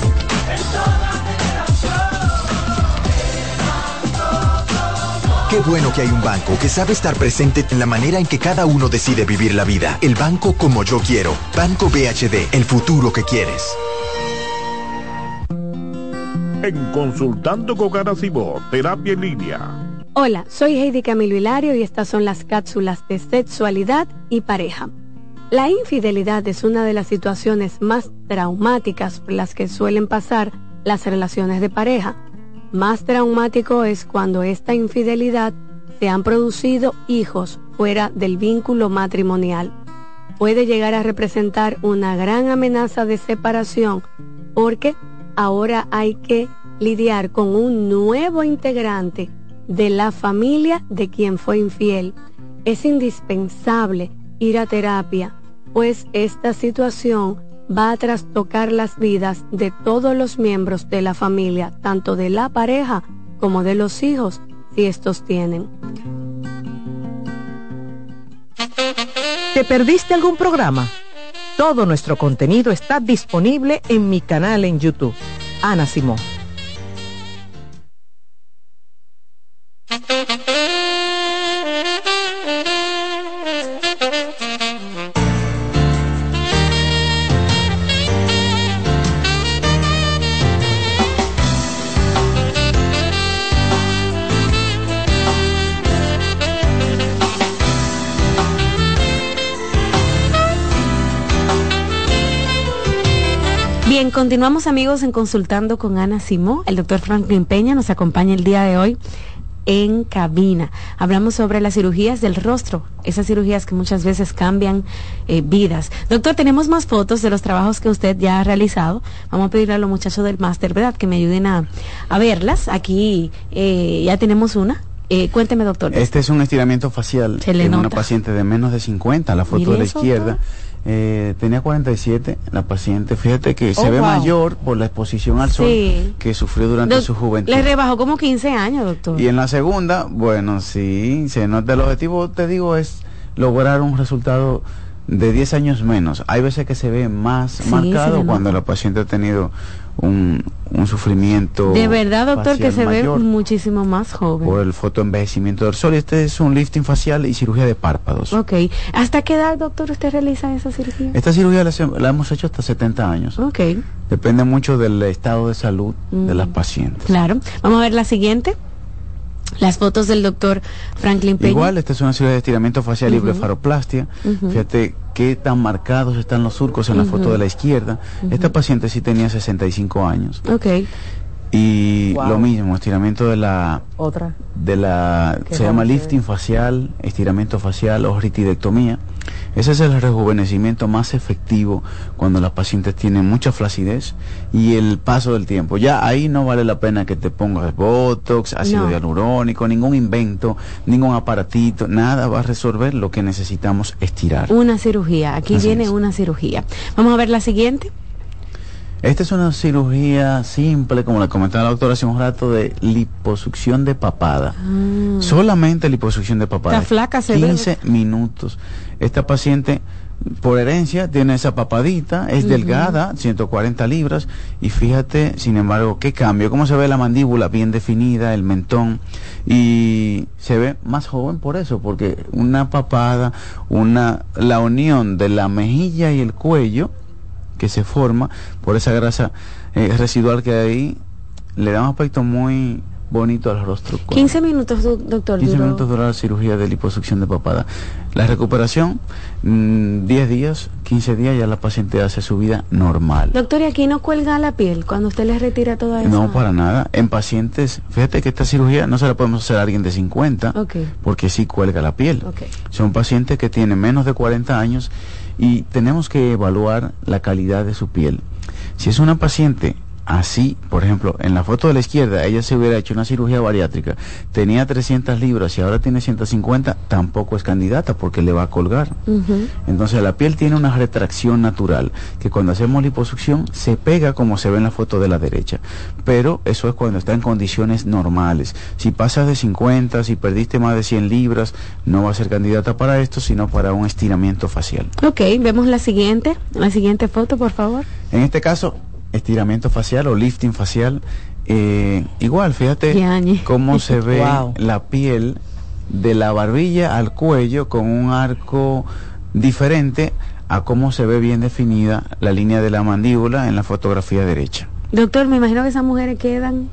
Qué bueno que hay un banco que sabe estar presente en la manera en que cada uno decide vivir la vida. El banco como yo quiero. Banco BHD, el futuro que quieres. En Consultando con Garacimo, Terapia en Línea. Hola, soy Heidi Camilo Hilario y estas son las cápsulas de sexualidad y pareja. La infidelidad es una de las situaciones más traumáticas por las que suelen pasar las relaciones de pareja. Más traumático es cuando esta infidelidad se han producido hijos fuera del vínculo matrimonial. Puede llegar a representar una gran amenaza de separación porque ahora hay que lidiar con un nuevo integrante de la familia de quien fue infiel. Es indispensable ir a terapia, pues esta situación va a trastocar las vidas de todos los miembros de la familia, tanto de la pareja como de los hijos, si estos tienen. ¿Te perdiste algún programa? Todo nuestro contenido está disponible en mi canal en YouTube. Ana Simón. Continuamos amigos en consultando con Ana Simó. El doctor Franklin Peña nos acompaña el día de hoy en cabina. Hablamos sobre las cirugías del rostro, esas cirugías que muchas veces cambian eh, vidas. Doctor, tenemos más fotos de los trabajos que usted ya ha realizado. Vamos a pedirle a los muchachos del máster, ¿verdad?, que me ayuden a, a verlas. Aquí eh, ya tenemos una. Eh, cuénteme, doctor. Este es un estiramiento facial en una paciente de menos de 50, la foto de la izquierda. Eh, tenía 47 la paciente. Fíjate que se Oh, ve mayor por la exposición al sol Sí. que sufrió durante su juventud. Le rebajó como 15 años, doctor. Y en la segunda, bueno, sí, se nota el objetivo, te digo, es lograr un resultado de 10 años menos. Hay veces que se ve más Sí, marcado cuando la paciente ha tenido un, un sufrimiento. De verdad, doctor, que se ve muchísimo más joven. por el fotoenvejecimiento del sol. Este es un lifting facial y cirugía de párpados. Ok. ¿Hasta qué edad, doctor, usted realiza esa cirugía? Esta cirugía la hemos hecho hasta 70 años. Ok, Depende mucho del estado de salud de Mm. las pacientes. claro. Vamos a ver la siguiente. Las fotos del doctor Franklin Peña. Igual, esta es una cirugía de estiramiento facial y Ujú. blefaroplastia. Ujú. Fíjate qué tan marcados están los surcos en la Ujú. foto de la izquierda. Esta paciente sí tenía 65 años. Ok. Y Wow. lo mismo, estiramiento de la Otra. de la se llama lifting facial, estiramiento facial o ritidectomía. Ese es el rejuvenecimiento más efectivo cuando las pacientes tienen mucha flacidez y el paso del tiempo. Ya ahí no vale la pena que te pongas Botox, ácido No. hialurónico, ningún invento, ningún aparatito, nada va a resolver lo que necesitamos estirar. Una cirugía. Aquí Así viene es. una cirugía. Vamos a ver la siguiente. Esta es una cirugía simple, como le comentaba la doctora hace un rato, de liposucción de papada. Solamente liposucción de papada. Está flaca, se ve. 15 minutos. Esta paciente, por herencia, tiene esa papadita, es delgada, 140 libras, y fíjate, sin embargo, qué cambio, cómo se ve la mandíbula bien definida, el mentón, y se ve más joven por eso, porque una papada, una, la unión de la mejilla y el cuello, que se forma por esa grasa eh, residual que hay ahí, le da un aspecto muy bonito al rostro. 15 minutos, do- doctor. 15 duró. minutos dura la cirugía de liposucción de papada. La recuperación, mm, 10 días, 15 días, ya la paciente hace su vida normal. Doctor, ¿y aquí no cuelga la piel cuando usted le retira toda esa? No, para nada. En pacientes, fíjate que esta cirugía no se la podemos hacer a alguien de 50, Ok. porque sí cuelga la piel. Son pacientes que tienen menos de 40 años y tenemos que evaluar la calidad de su piel. Si es una paciente así, por ejemplo, en la foto de la izquierda, ella se hubiera hecho una cirugía bariátrica, tenía 300 libras y ahora tiene 150, tampoco es candidata porque le va a colgar. Entonces la piel tiene una retracción natural, que cuando hacemos liposucción se pega como se ve en la foto de la derecha. Pero eso es cuando está en condiciones normales. Si pasas de 50, si perdiste más de 100 libras, no va a ser candidata para esto, sino para un estiramiento facial. Ok, vemos la siguiente. La siguiente foto, por favor. En este caso, estiramiento facial o lifting facial, eh, igual, fíjate Yañe. cómo se ve Wow. la piel de la barbilla al cuello con un arco diferente a cómo se ve bien definida la línea de la mandíbula en la fotografía derecha. Doctor, me imagino que esas mujeres quedan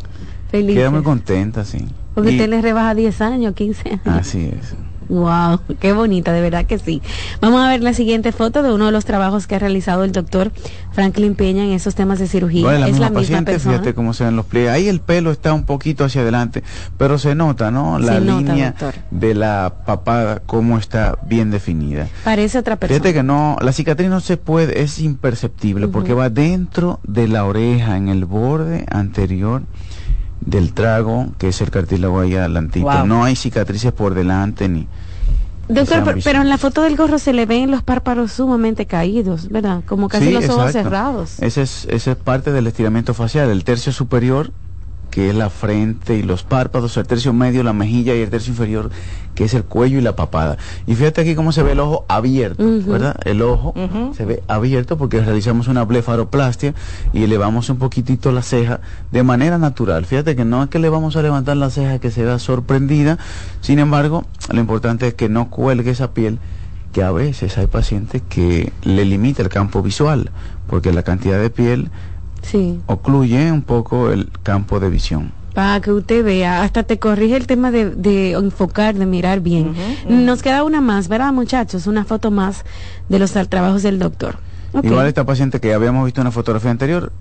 felices. Queda muy contenta, sí. Porque Y- usted les rebaja 10 años, 15 años. Así es. Wow, qué bonita, de verdad que sí. Vamos a ver la siguiente foto de uno de los trabajos que ha realizado el doctor Franklin Peña en esos temas de cirugía. Es la es misma la misma paciente, persona. fíjate cómo se ven los pliegues. Ahí el pelo está un poquito hacia adelante, pero se nota, ¿no? La Se línea de la papada, cómo está bien definida. Parece otra persona. Fíjate que no, la cicatriz no se puede, es imperceptible porque va dentro de la oreja, en el borde anterior del trago, que es el cartílago ahí adelantito. Wow. No hay cicatrices por delante ni... Doctor, pero, pero en la foto del gorro se le ven los párpados sumamente caídos, ¿verdad? Como casi Sí, los ojos exacto. cerrados. Ese es, ese es parte del estiramiento facial. El tercio superior, que es la frente y los párpados, el tercio medio, la mejilla y el tercio inferior, que es el cuello y la papada. Y fíjate aquí cómo se ve el ojo abierto. ¿verdad? El ojo se ve abierto porque realizamos una blefaroplastia y elevamos un poquitito la ceja de manera natural. Fíjate que no es que le vamos a levantar la ceja que se vea sorprendida, sin embargo, lo importante es que no cuelgue esa piel que a veces hay pacientes que le limita el campo visual, porque la cantidad de piel Sí, ocluye un poco el campo de visión. Para que usted vea, hasta te corrige el tema de, de enfocar, de mirar bien. Nos queda una más, ¿verdad, muchachos? Una foto más de los trabajos del doctor. Igual esta paciente que habíamos visto en una fotografía anterior,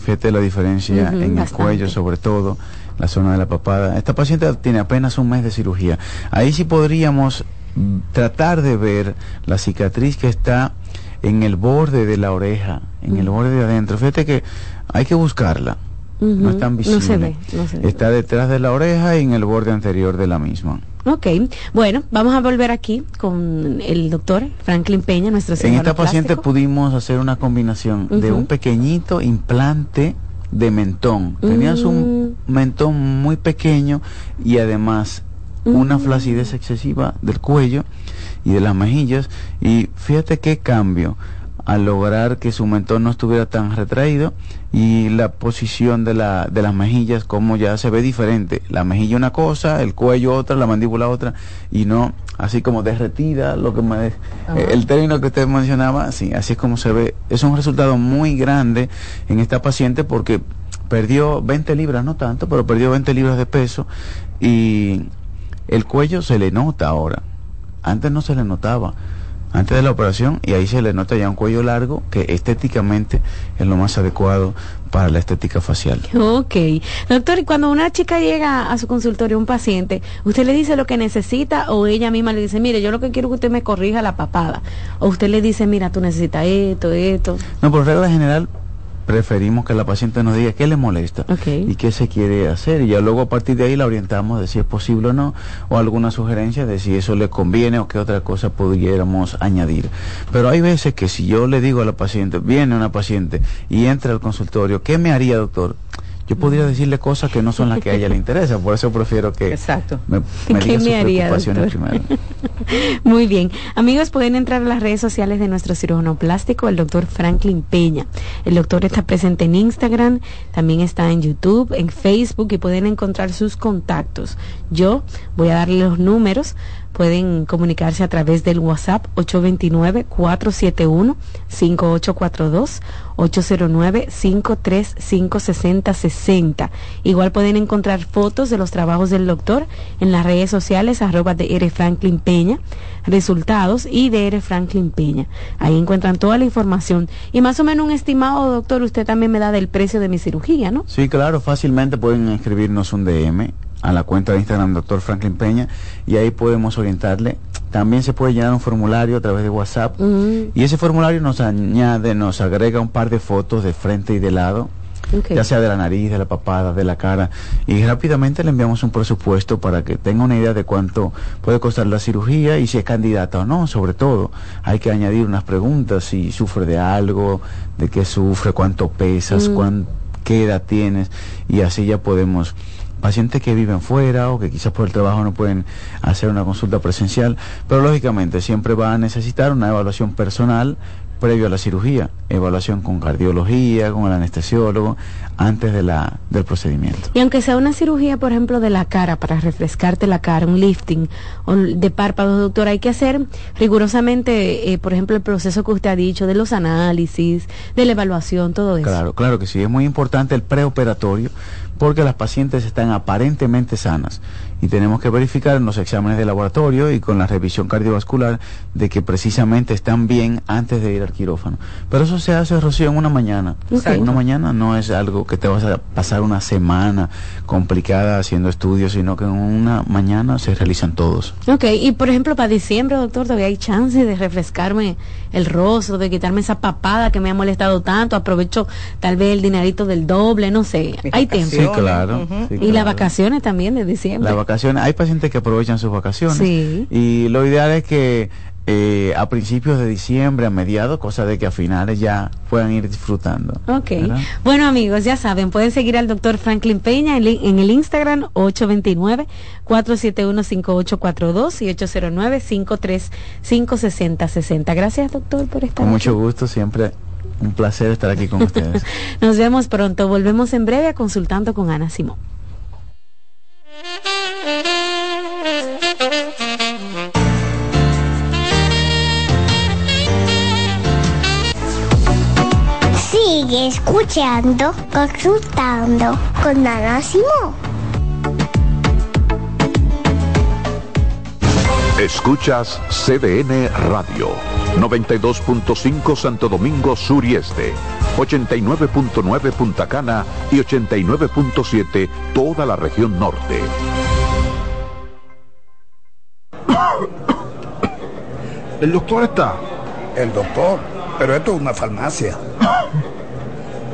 fíjate la diferencia en el cuello, sobre todo la zona de la papada. Esta paciente tiene apenas un mes de cirugía. Ahí sí podríamos tratar de ver la cicatriz que está en el borde de la oreja, en el borde de adentro. Fíjate que hay que buscarla. No es tan no visible. se ve, no se ve. Está detrás de la oreja y en el borde anterior de la misma. Ok, bueno, vamos a volver aquí con el doctor Franklin Peña, nuestro En esta paciente plástico. pudimos hacer una combinación de un pequeñito implante de mentón. Tenías un Mm. mentón muy pequeño y además una flacidez excesiva del cuello y de las mejillas. Y fíjate qué cambio al lograr que su mentón no estuviera tan retraído y la posición de, la, de las mejillas como ya se ve diferente. La mejilla una cosa, el cuello otra, la mandíbula otra y no así como derretida, lo que me, eh, el término que usted mencionaba, sí, así es como se ve. Es un resultado muy grande en esta paciente porque perdió 20 libras, no tanto, pero perdió 20 libras de peso y el cuello se le nota ahora. Antes no se le notaba. Antes de la operación y ahí se le nota ya un cuello largo que estéticamente es lo más adecuado para la estética facial. Ok. Doctor, y cuando una chica llega a su consultorio, un paciente, ¿usted le dice lo que necesita o ella misma le dice, mire, yo lo que quiero es que usted me corrija la papada? O usted le dice, mira, tú necesitas esto, esto. No, por regla general preferimos que la paciente nos diga qué le molesta y qué se quiere hacer y ya luego a partir de ahí la orientamos de si es posible o no o alguna sugerencia de si eso le conviene o qué otra cosa pudiéramos añadir. Pero hay veces que si yo le digo a la paciente, viene una paciente y entra al consultorio, ¿qué me haría doctor? Yo podría decirle cosas que no son las que a ella le interesa, por eso prefiero que Exacto. me, me diga sus preocupaciones primero. Muy bien. Amigos, pueden entrar a las redes sociales de nuestro cirujano plástico, el doctor Franklin Peña. El doctor está presente en Instagram, también está en YouTube, en Facebook y pueden encontrar sus contactos. Yo voy a darle los números pueden comunicarse a través del WhatsApp 829-471-5842, 809-535-6060. Igual pueden encontrar fotos de los trabajos del doctor en las redes sociales arroba de R. Franklin Peña, resultados y de R. Franklin Peña. Ahí encuentran toda la información. Y más o menos un estimado, doctor, usted también me da del precio de mi cirugía, ¿no? Sí, claro, fácilmente pueden escribirnos un DM a la cuenta de Instagram doctor Franklin Peña y ahí podemos orientarle. También se puede llenar un formulario a través de WhatsApp y ese formulario nos añade, nos agrega un par de fotos de frente y de lado. ya sea de la nariz, de la papada, de la cara, y rápidamente le enviamos un presupuesto para que tenga una idea de cuánto puede costar la cirugía y si es candidata o no. Sobre todo, hay que añadir unas preguntas, si sufre de algo, de qué sufre, cuánto pesas, cuán, qué edad tienes, y así ya podemos pacientes que viven fuera o que quizás por el trabajo no pueden hacer una consulta presencial, pero lógicamente siempre va a necesitar una evaluación personal previo a la cirugía, evaluación con cardiología, con el anestesiólogo, antes de la, del procedimiento. Y aunque sea una cirugía, por ejemplo, de la cara, para refrescarte la cara, un lifting de párpados, doctor, hay que hacer rigurosamente, eh, por ejemplo, el proceso que usted ha dicho de los análisis, de la evaluación, todo eso. Claro, claro que sí, es muy importante el preoperatorio porque las pacientes están aparentemente sanas y tenemos que verificar en los exámenes de laboratorio y con la revisión cardiovascular de que precisamente están bien antes de ir al quirófano. Pero eso se hace, Rocío, en una mañana. Una mañana no es algo que te vas a pasar una semana complicada haciendo estudios, sino que en una mañana se realizan todos. Ok, y por ejemplo, para diciembre, doctor, todavía hay chance de refrescarme el rostro, de quitarme esa papada que me ha molestado tanto, aprovecho tal vez el dinerito del doble, no sé, hay tiempo. Sí, claro. y las vacaciones también de diciembre. vacaciones, hay pacientes que aprovechan sus vacaciones y lo ideal es que eh, a principios de diciembre, a mediados, cosa de que a finales ya puedan ir disfrutando. Ok. Bueno amigos, ya saben, pueden seguir al doctor Franklin Peña en, en el Instagram 829-471-5842 y 809-535-6060. Gracias doctor por estar Con mucho gusto, siempre un placer estar aquí con ustedes. Nos vemos pronto, volvemos en breve a consultando con Ana Simón. Sigue escuchando, consultando con Ana Simón. Escuchas CDN Radio, 92.5 Santo Domingo Sur y Este, 89.9 Punta Cana y 89.7 toda la región norte. ¿El doctor está? El doctor, pero esto es una farmacia.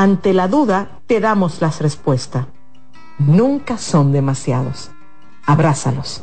Ante la duda, te damos las respuestas. Nunca son demasiados. Abrázalos.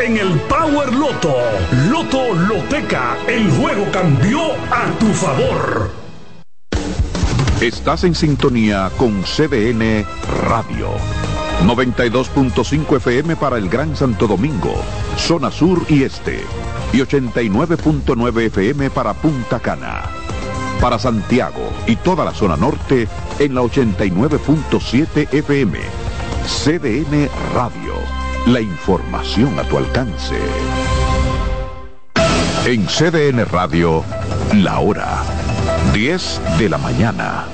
en el Power Loto. Loto Loteca, el juego cambió a tu favor. Estás en sintonía con CDN Radio. 92.5 FM para el Gran Santo Domingo, zona sur y este. Y 89.9 FM para Punta Cana. Para Santiago y toda la zona norte en la 89.7 FM. CDN Radio la información a tu alcance. En CDN Radio, la hora 10 de la mañana.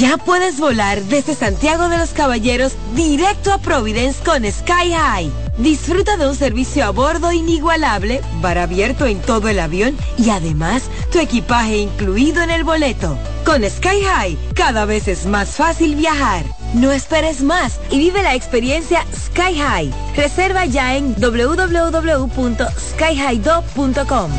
Ya puedes volar desde Santiago de los Caballeros directo a Providence con Sky High. Disfruta de un servicio a bordo inigualable, bar abierto en todo el avión y además tu equipaje incluido en el boleto. Con Sky High, cada vez es más fácil viajar. No esperes más y vive la experiencia Sky High. Reserva ya en www.skyhighdo.com.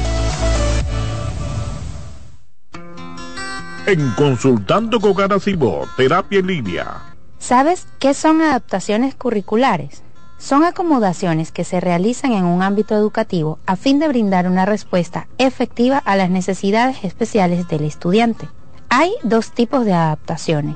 En Consultando con Garacimo, Terapia en Línea. ¿Sabes qué son adaptaciones curriculares? Son acomodaciones que se realizan en un ámbito educativo a fin de brindar una respuesta efectiva a las necesidades especiales del estudiante. Hay dos tipos de adaptaciones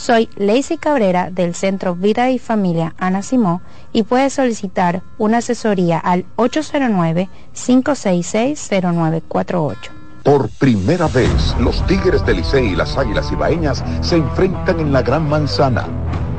Soy Lacey Cabrera del Centro Vida y Familia Ana Simó y puedes solicitar una asesoría al 809-566-0948. Por primera vez, los Tigres del Licey y las Águilas Ibaeñas se enfrentan en la Gran Manzana.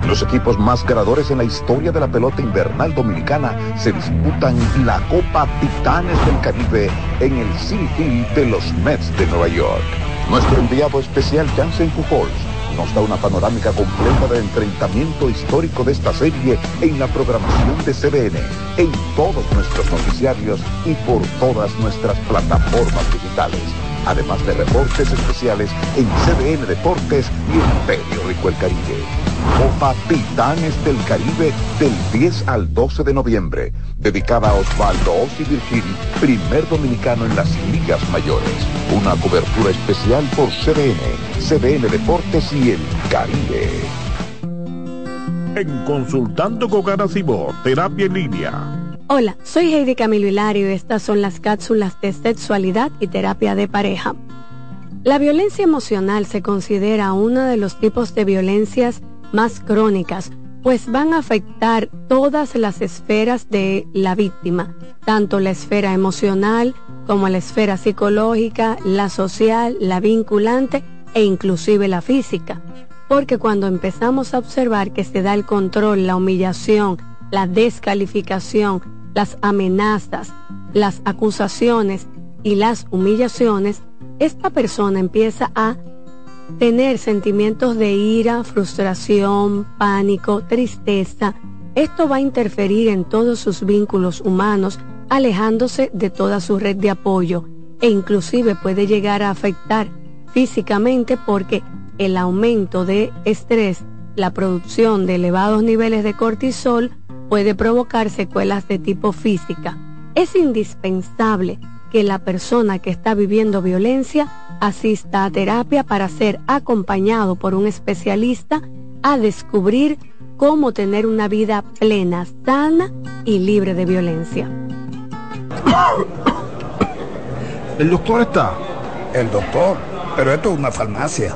Los equipos más ganadores en la historia de la pelota invernal dominicana se disputan la Copa Titanes del Caribe en el City de los Mets de Nueva York. Nuestro enviado especial Jansen Pujols nos da una panorámica completa del enfrentamiento histórico de esta serie en la programación de CBN, en todos nuestros noticiarios y por todas nuestras plataformas digitales. Además de reportes especiales en CBN Deportes y en Periódico El Caribe. Copa Titanes del Caribe del 10 al 12 de noviembre, dedicada a Osvaldo Ossi Virgil, primer dominicano en las ligas mayores. Una cobertura especial por CBN, CBN Deportes y El Caribe. En Consultando con Terapia en Línea. Hola, soy Heidi Camilo Hilario y estas son las cápsulas de sexualidad y terapia de pareja. La violencia emocional se considera uno de los tipos de violencias más crónicas, pues van a afectar todas las esferas de la víctima, tanto la esfera emocional como la esfera psicológica, la social, la vinculante e inclusive la física. Porque cuando empezamos a observar que se da el control, la humillación, la descalificación, las amenazas, las acusaciones y las humillaciones, esta persona empieza a tener sentimientos de ira, frustración, pánico, tristeza. Esto va a interferir en todos sus vínculos humanos alejándose de toda su red de apoyo e inclusive puede llegar a afectar físicamente porque el aumento de estrés, la producción de elevados niveles de cortisol puede provocar secuelas de tipo física. Es indispensable que la persona que está viviendo violencia asista a terapia para ser acompañado por un especialista a descubrir cómo tener una vida plena, sana y libre de violencia. ¿El doctor está? El doctor, pero esto es una farmacia.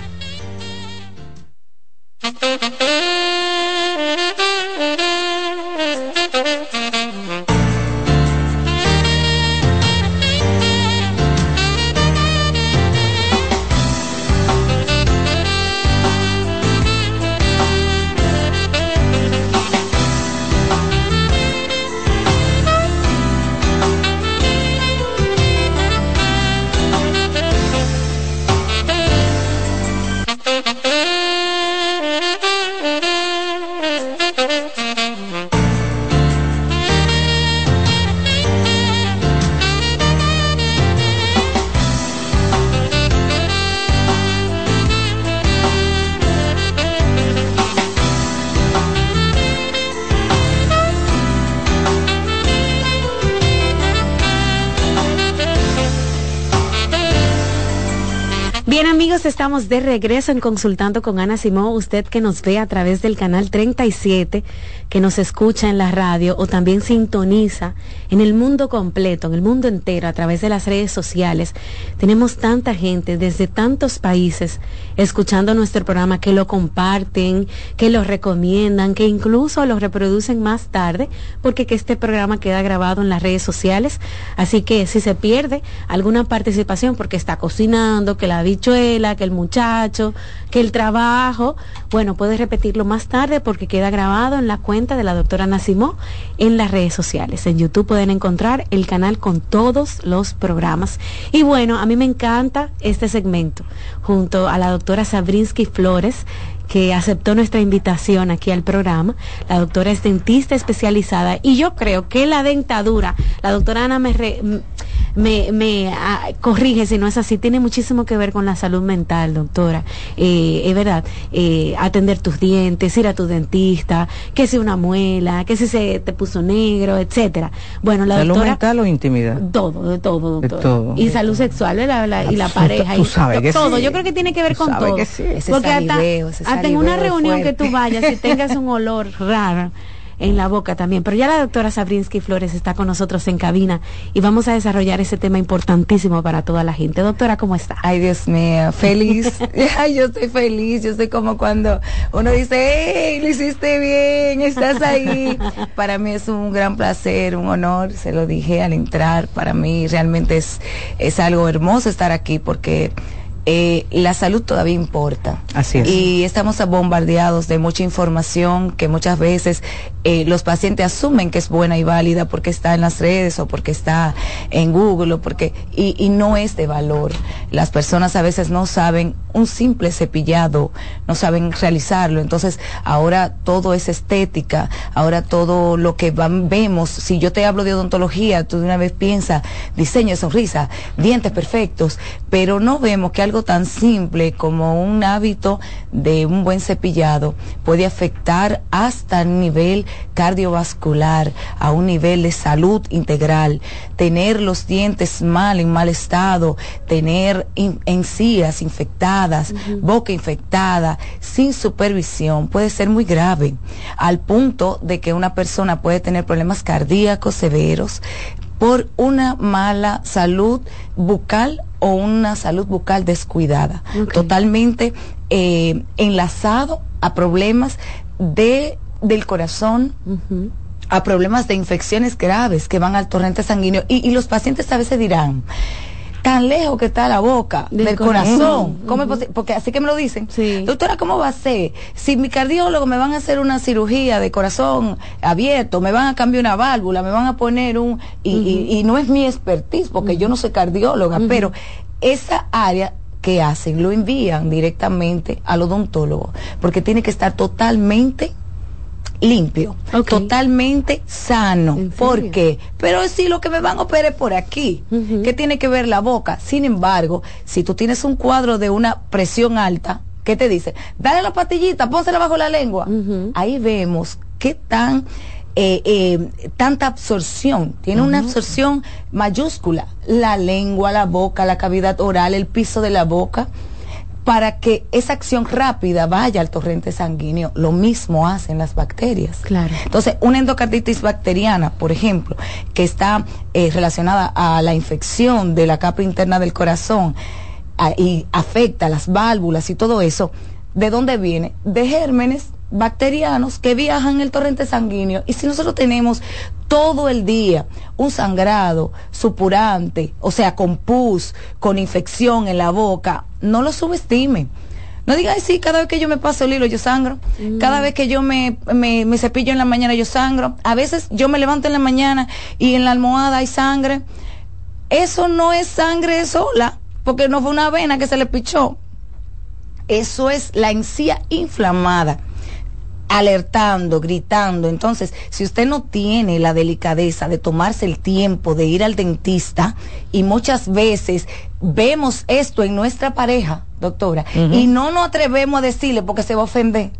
De regreso en Consultando con Ana Simón, usted que nos ve a través del canal 37, que nos escucha en la radio o también sintoniza en el mundo completo, en el mundo entero, a través de las redes sociales. Tenemos tanta gente desde tantos países escuchando nuestro programa que lo comparten, que lo recomiendan, que incluso lo reproducen más tarde, porque que este programa queda grabado en las redes sociales. Así que si se pierde alguna participación porque está cocinando, que la bichuela, que el muchacho, que el trabajo, bueno, puedes repetirlo más tarde porque queda grabado en la cuenta de la doctora Nacimó en las redes sociales. En YouTube pueden encontrar el canal con todos los programas. Y bueno, a mí me encanta este segmento junto a la doctora Sabrinsky Flores que aceptó nuestra invitación aquí al programa. La doctora es dentista especializada y yo creo que la dentadura, la doctora Ana me, re, me, me ah, corrige si no es así, tiene muchísimo que ver con la salud mental, doctora. Eh, es verdad, eh, atender tus dientes, ir a tu dentista, que si una muela, que si se te puso negro, etcétera. Bueno, la ¿Salud doctora... mental o intimidad? Todo, de todo, De doctora. todo. Y salud sexual la- la- y la Tú- pareja. tú y sabes que todo. sí. Yo creo que tiene que ver Tú con sabes todo. que sí. Porque hasta, hasta en una reunión que tú vayas y tengas un olor raro, en la boca también. Pero ya la doctora Sabrinsky Flores está con nosotros en cabina y vamos a desarrollar ese tema importantísimo para toda la gente. Doctora, ¿cómo está? Ay, Dios mío, feliz. Ay, yo estoy feliz. Yo estoy como cuando uno dice, hey, lo hiciste bien, estás ahí. para mí es un gran placer, un honor, se lo dije al entrar. Para mí realmente es, es algo hermoso estar aquí porque eh, la salud todavía importa. Así es. Y estamos bombardeados de mucha información que muchas veces eh, los pacientes asumen que es buena y válida porque está en las redes o porque está en Google o porque y, y no es de valor. Las personas a veces no saben un simple cepillado, no saben realizarlo. Entonces ahora todo es estética, ahora todo lo que van, vemos, si yo te hablo de odontología, tú de una vez piensas diseño de sonrisa, dientes perfectos, pero no vemos que algo tan simple como un hábito de un buen cepillado puede afectar hasta el nivel cardiovascular, a un nivel de salud integral, tener los dientes mal, en mal estado, tener in- encías infectadas, boca infectada, sin supervisión, puede ser muy grave, al punto de que una persona puede tener problemas cardíacos severos por una mala salud bucal o una salud bucal descuidada, totalmente eh, enlazado a problemas de del corazón, a problemas de infecciones graves que van al torrente sanguíneo. Y, y los pacientes a veces dirán tan lejos que está la boca del, Del corazón, corazón. ¿cómo es posi- porque así que me lo dicen, doctora, ¿cómo va a ser? Si mi cardiólogo me van a hacer una cirugía de corazón abierto, me van a cambiar una válvula, me van a poner un, y, y- y no es mi expertise, porque yo no soy cardióloga, pero esa área que hacen, lo envían directamente al odontólogo, porque tiene que estar totalmente limpio, totalmente sano. ¿Por qué? Pero si lo que me van a operar es por aquí, ¿qué tiene que ver la boca? Sin embargo, si tú tienes un cuadro de una presión alta, ¿qué te dice? Dale la pastillita, pónsela bajo la lengua. Ahí vemos qué tan eh, eh, tanta absorción, tiene una absorción mayúscula, la lengua, la boca, la cavidad oral, el piso de la boca, para que esa acción rápida vaya al torrente sanguíneo. Lo mismo hacen las bacterias. Claro. Entonces, una endocarditis bacteriana, por ejemplo, que está eh, relacionada a la infección de la capa interna del corazón a- y afecta las válvulas y todo eso, ¿de dónde viene? De gérmenes bacterianos que viajan en el torrente sanguíneo. Y si nosotros tenemos todo el día un sangrado supurante, o sea, con pus, con infección en la boca, no lo subestime. No diga, "Ay, sí, cada vez que yo me paso el hilo yo sangro, cada vez que yo me, me, me cepillo en la mañana yo sangro, a veces yo me levanto en la mañana y en la almohada hay sangre. Eso no es sangre sola, porque no fue una vena que se le pichó. Eso es la encía inflamada alertando, gritando. Entonces, si usted no tiene la delicadeza de tomarse el tiempo de ir al dentista, y muchas veces vemos esto en nuestra pareja, doctora, y no nos atrevemos a decirle porque se va a ofender.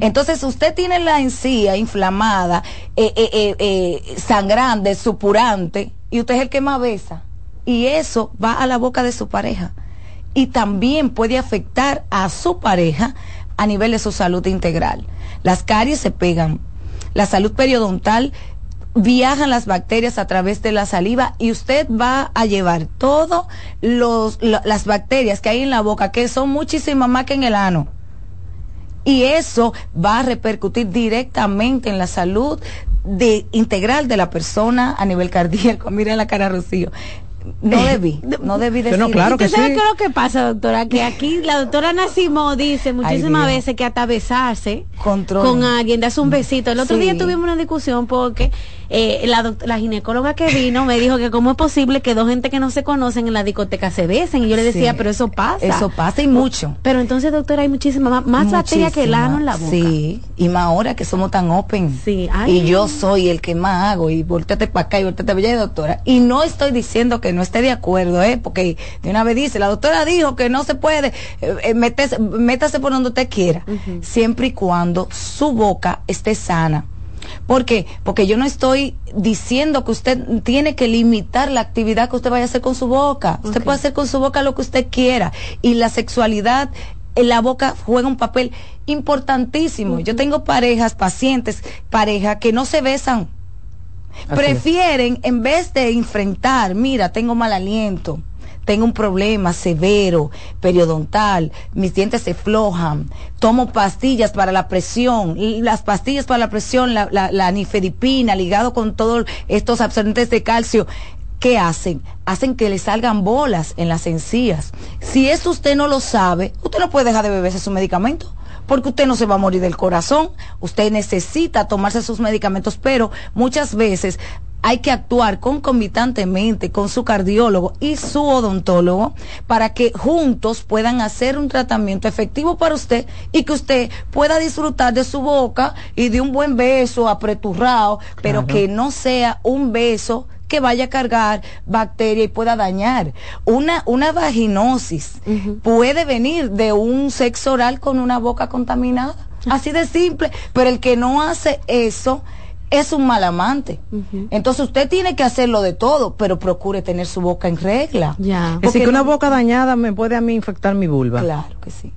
Entonces, usted tiene la encía inflamada, eh, eh, eh, sangrante, supurante, y usted es el que más besa. Y eso va a la boca de su pareja. Y también puede afectar a su pareja a nivel de su salud integral. Las caries se pegan. La salud periodontal viajan las bacterias a través de la saliva y usted va a llevar todas las bacterias que hay en la boca, que son muchísimas más que en el ano. Y eso va a repercutir directamente en la salud de, integral de la persona a nivel cardíaco. Mira la cara, Rocío. No debí, no debí decir. ¿Usted sabe qué es lo que pasa, doctora? Que aquí la doctora Nacimo dice muchísimas Dios. veces que hasta besarse Control. con alguien, darse un besito. El otro Sí. día tuvimos una discusión porque eh, la, la ginecóloga que vino me dijo que cómo es posible que dos gente que no se conocen en la discoteca se besen. Y yo le decía, Sí. pero eso pasa. Eso pasa y mucho. Pero entonces, doctora, hay muchísima más, más que el ano en la boca. Sí, y más ahora que somos tan open. Sí, ay. Y yo soy el que más hago, y volteate para acá y volteate para allá, doctora. Y no estoy diciendo que no esté de acuerdo, ¿eh? Porque de una vez dice, la doctora dijo que no se puede, eh, eh, métase por donde usted quiera, siempre y cuando su boca esté sana. ¿Por qué? Porque yo no estoy diciendo que usted tiene que limitar la actividad que usted vaya a hacer con su boca. Usted puede hacer con su boca lo que usted quiera. Y la sexualidad en la boca juega un papel importantísimo. Yo tengo parejas, pacientes, parejas que no se besan. Prefieren, en vez de enfrentar, mira, tengo mal aliento, tengo un problema severo, periodontal, mis dientes se flojan, tomo pastillas para la presión, las pastillas para la presión, la, la, la nifedipina, ligado con todos estos absorbentes de calcio, ¿qué hacen? Hacen que le salgan bolas en las encías. Si eso usted no lo sabe, usted no puede dejar de beberse su medicamento porque usted no se va a morir del corazón, usted necesita tomarse sus medicamentos, pero muchas veces hay que actuar concomitantemente con su cardiólogo y su odontólogo para que juntos puedan hacer un tratamiento efectivo para usted y que usted pueda disfrutar de su boca y de un buen beso apreturrado, pero que no sea un beso que vaya a cargar bacteria y pueda dañar. Una, una vaginosis puede venir de un sexo oral con una boca contaminada. Así de simple. Pero el que no hace eso es un mal amante. Entonces usted tiene que hacerlo de todo, pero procure tener su boca en regla. Ya. Es decir, que una boca dañada me puede a mí infectar mi vulva. Claro que sí.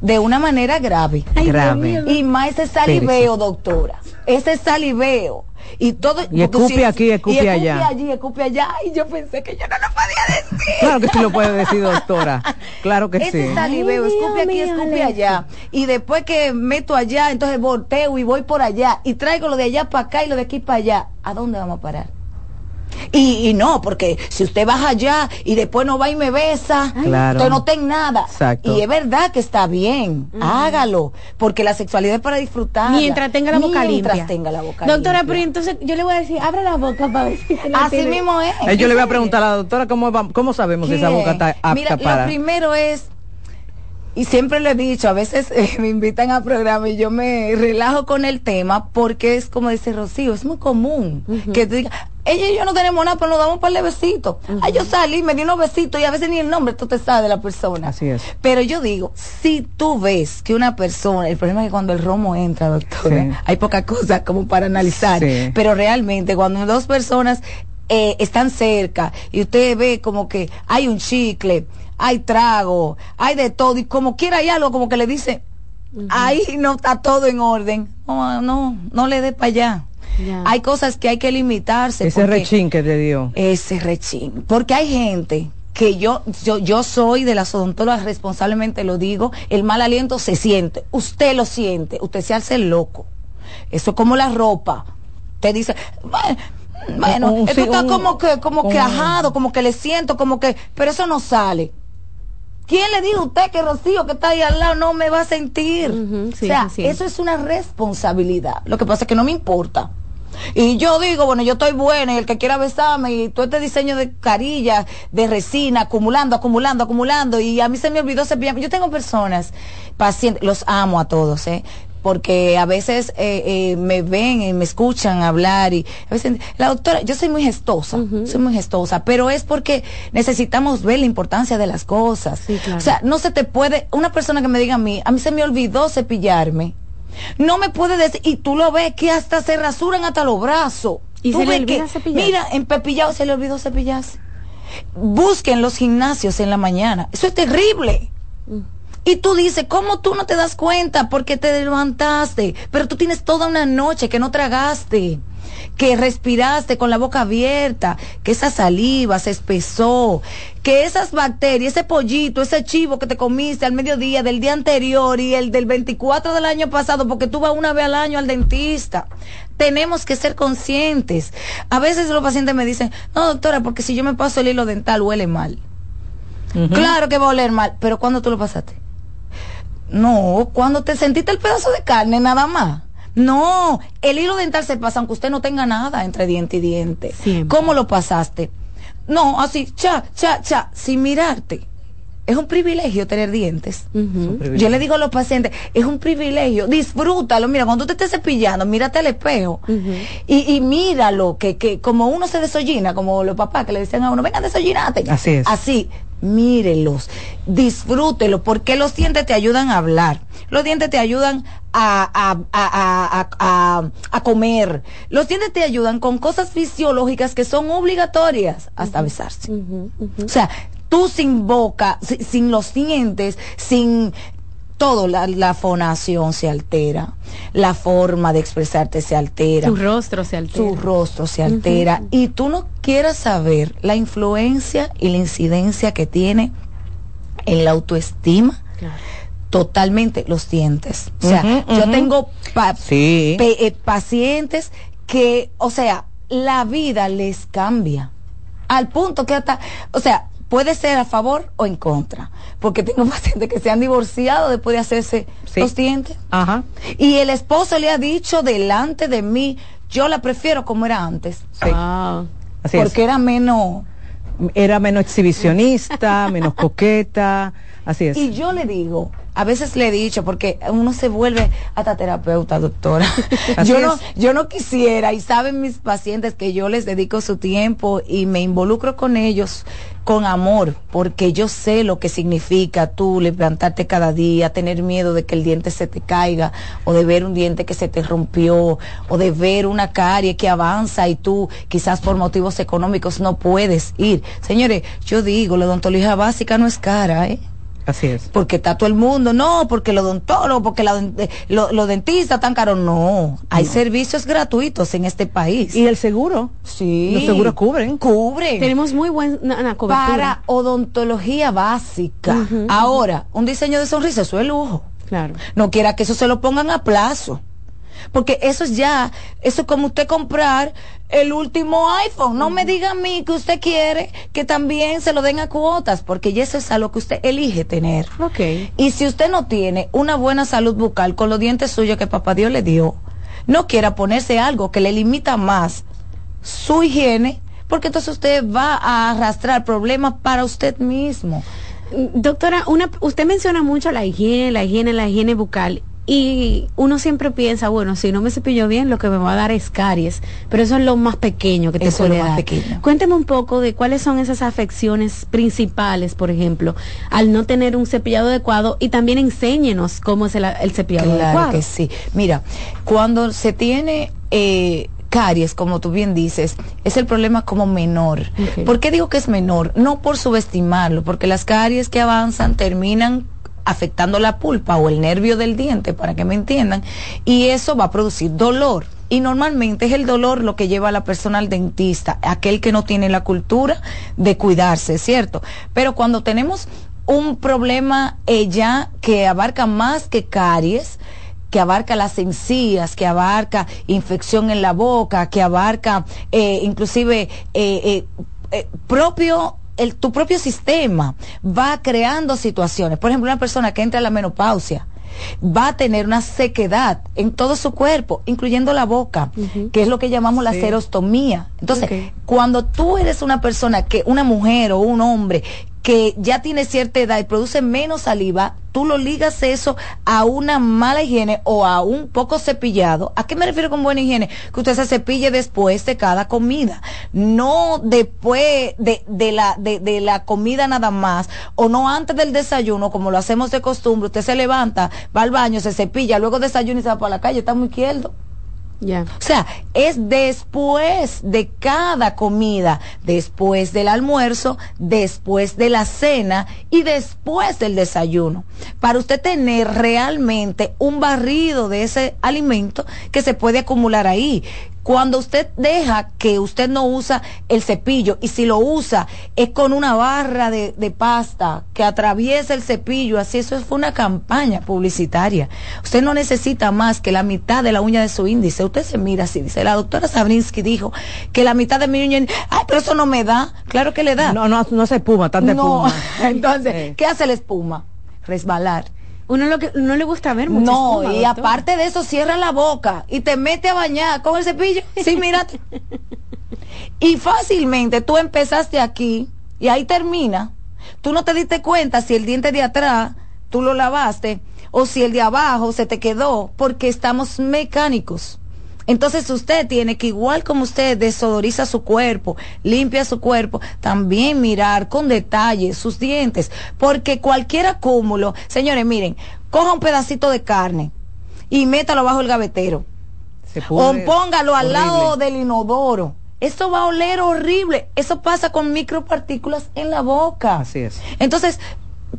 De una manera grave. grave. Y más ese saliveo, doctora. Ese saliveo. Y todo y escupe aquí escupe y allá. allí escupe allá. Y yo pensé que yo no lo podía decir. Claro que sí lo puede decir doctora. Claro que Ese sí. saliveo escupe aquí escupe allá. Y después que meto allá entonces volteo y voy por allá. Y traigo lo de allá para acá y lo de aquí para allá. ¿a dónde vamos a parar? Y, y, no, porque si usted baja allá y después no va y me besa, claro. usted no ten nada. Exacto. Y es verdad que está bien, uh -huh. hágalo, porque la sexualidad es para disfrutar. Mientras tenga la boca Mientras limpia. tenga la boca Doctora, limpia. pero entonces yo le voy a decir, abre la boca para ver si Así tiene. mismo es. Eh, yo le voy a preguntar a la doctora cómo, va, cómo sabemos si esa boca está apta Mira, para... Lo primero es y siempre lo he dicho, a veces eh, me invitan a programa y yo me relajo con el tema porque es como dice Rocío, es muy común uh -huh. que tú digas, ella y yo no tenemos nada, pero nos damos un par de besitos. Uh -huh. Ay, yo salí, me di unos besitos y a veces ni el nombre tú te sabes de la persona. Así es. Pero yo digo, si tú ves que una persona, el problema es que cuando el romo entra, doctora, sí. hay poca cosa como para analizar, sí. pero realmente cuando dos personas eh, están cerca y usted ve como que hay un chicle, hay trago, hay de todo, y como quiera hay algo como que le dice, uh -huh. ahí no está todo en orden. No, no, no le dé para allá. Ya. Hay cosas que hay que limitarse. Ese rechín que te dio. Ese rechín. Porque hay gente que yo, yo, yo soy de las odontólogas, responsablemente lo digo, el mal aliento se siente. Usted lo siente, usted se hace loco. Eso es como la ropa. Usted dice, bueno, un, esto está un, como que, como un, que ajado, como que le siento, como que, pero eso no sale. ¿Quién le dijo a usted que Rocío que está ahí al lado no me va a sentir? Uh -huh, sí, o sea, sí. eso es una responsabilidad. Lo que pasa es que no me importa. Y yo digo, bueno, yo estoy buena y el que quiera besarme y todo este diseño de carilla, de resina, acumulando, acumulando, acumulando y a mí se me olvidó cepillarme. Yo tengo personas, pacientes, los amo a todos, ¿eh? Porque a veces eh, eh, me ven y me escuchan hablar y a veces la doctora yo soy muy gestosa uh -huh. soy muy gestosa pero es porque necesitamos ver la importancia de las cosas sí, claro. o sea no se te puede una persona que me diga a mí a mí se me olvidó cepillarme no me puede decir y tú lo ves que hasta se rasuran hasta los brazos y ¿Tú se le ves olvida que, cepillarse? mira en pepillado se le olvidó cepillarse busquen los gimnasios en la mañana eso es terrible uh y tú dices, ¿cómo tú no te das cuenta? Porque te levantaste, pero tú tienes toda una noche que no tragaste, que respiraste con la boca abierta, que esa saliva se espesó, que esas bacterias, ese pollito, ese chivo que te comiste al mediodía del día anterior y el del 24 del año pasado, porque tú vas una vez al año al dentista. Tenemos que ser conscientes. A veces los pacientes me dicen, no doctora, porque si yo me paso el hilo dental huele mal. Uh -huh. Claro que va a oler mal, pero ¿cuándo tú lo pasaste? No, cuando te sentiste el pedazo de carne nada más. No, el hilo dental se pasa aunque usted no tenga nada entre diente y diente. Siempre. ¿Cómo lo pasaste? No, así, cha, cha, cha, sin mirarte. Es un privilegio tener dientes. Uh -huh. Yo le digo a los pacientes, es un privilegio, disfrútalo. Mira, cuando tú te estés cepillando, mírate al espejo Uh -huh. y, y míralo, que, que como uno se desollina, como los papás que le decían a uno, venga, desollinate. Así es. Así, mírelos, disfrútelo, porque los dientes te ayudan a hablar, los dientes te ayudan a, a, a, a, comer, los dientes te ayudan con cosas fisiológicas que son obligatorias hasta besarse. Uh -huh, uh -huh. O sea, tú sin boca, si- sin los dientes, sin todo, la, la fonación se altera, la forma de expresarte se altera. Su rostro se altera. Su rostro se altera. Y tú no quieras saber la influencia y la incidencia que tiene en la autoestima. Totalmente los dientes. O sea, yo tengo pa- Sí. pe- eh, pacientes que, o sea, la vida les cambia. Al punto que hasta, o sea, puede ser a favor o en contra. Porque tengo pacientes que se han divorciado después de hacerse los dientes. Ajá. Y el esposo le ha dicho delante de mí, yo la prefiero como era antes. Así es. porque era menos... Era menos exhibicionista, menos coqueta, así es. Y yo le digo, a veces le he dicho, porque uno se vuelve hasta terapeuta, doctora. Así yo no, yo no quisiera, y saben mis pacientes que yo les dedico su tiempo y me involucro con ellos con amor, porque yo sé lo que significa tú levantarte cada día, tener miedo de que el diente se te caiga, o de ver un diente que se te rompió, o de ver una carie que avanza y tú quizás por motivos económicos no puedes ir. Señores, yo digo, la odontología básica no es cara, ¿eh? Así es. porque está todo el mundo, no, porque los odontólogos, porque la, eh, lo- los dentistas tan caros, no, hay servicios gratuitos en este país. ¿Y el seguro? Sí. Los seguros cubren. Cubren. Tenemos muy buena cobertura. Para odontología básica. Ahora, un diseño de sonrisa, eso es lujo. Claro. No quiera que eso se lo pongan a plazo. Porque eso es ya, eso es como usted comprar el último iPhone. No me diga a mí que usted quiere que también se lo den a cuotas, porque ya eso es a lo que usted elige tener. Ok. Y si usted no tiene una buena salud bucal con los dientes suyos que papá Dios le dio, no quiera ponerse algo que le limita más su higiene, porque entonces usted va a arrastrar problemas para usted mismo. Doctora, una, usted menciona mucho la higiene, la higiene, la higiene bucal. Y uno siempre piensa, bueno, si no me cepillo bien, lo que me va a dar es caries. Pero eso es lo más pequeño que te Eso es lo más dar. pequeño. Cuénteme un poco de cuáles son esas afecciones principales, por ejemplo, al no tener un cepillado adecuado y también enséñenos cómo es el, el cepillado Claro adecuado. que sí. Mira, cuando se tiene eh, caries, como tú bien dices, es el problema como menor. Ok. ¿Por qué digo que es menor? No por subestimarlo, porque las caries que avanzan terminan afectando la pulpa o el nervio del diente, para que me entiendan, y eso va a producir dolor. Y normalmente es el dolor lo que lleva a la persona al dentista, aquel que no tiene la cultura de cuidarse, ¿cierto? Pero cuando tenemos un problema ya que abarca más que caries, que abarca las encías, que abarca infección en la boca, que abarca eh, inclusive eh, eh, propio el, tu propio sistema va creando situaciones. Por ejemplo, una persona que entra a la menopausia va a tener una sequedad en todo su cuerpo, incluyendo la boca, que es lo que llamamos la serostomía. Entonces, cuando tú eres una persona que, una mujer o un hombre que ya tiene cierta edad y produce menos saliva, tú lo ligas eso a una mala higiene o a un poco cepillado. ¿A qué me refiero con buena higiene? Que usted se cepille después de cada comida, no después de, de la, de, de la comida nada más, o no antes del desayuno, como lo hacemos de costumbre. Usted se levanta, va al baño, se cepilla, luego desayuna y se va para la calle, está muy izquierdo. O sea, es después de cada comida, después del almuerzo, después de la cena y después del desayuno. Para usted tener realmente un barrido de ese alimento que se puede acumular ahí. Cuando usted deja que usted no usa el cepillo y si lo usa es con una barra de, de pasta que atraviesa el cepillo, así eso fue una campaña publicitaria. Usted no necesita más que la mitad de la uña de su índice. Usted se mira así, dice, la doctora Sabrinsky dijo que la mitad de mi uña, ay, pero eso no me da. Claro que le da. No, no, no se espuma, tanta No, espuma. entonces, Sí. ¿qué hace la espuma? Resbalar. Uno lo que no le gusta ver mucho No, espuma, y doctor. aparte de eso, cierra la boca y te mete a bañar con el cepillo. Sí, mírate. y fácilmente tú empezaste aquí y ahí termina. Tú no te diste cuenta si el diente de atrás tú lo lavaste o si el de abajo se te quedó porque estamos mecánicos. Entonces usted tiene que, igual como usted desodoriza su cuerpo, limpia su cuerpo, también mirar con detalle sus dientes, porque cualquier acúmulo, señores, miren, coja un pedacito de carne y métalo bajo el gavetero, Se o póngalo al horrible. lado del inodoro. Esto va a oler horrible. Eso pasa con micropartículas en la boca. Así es. Entonces,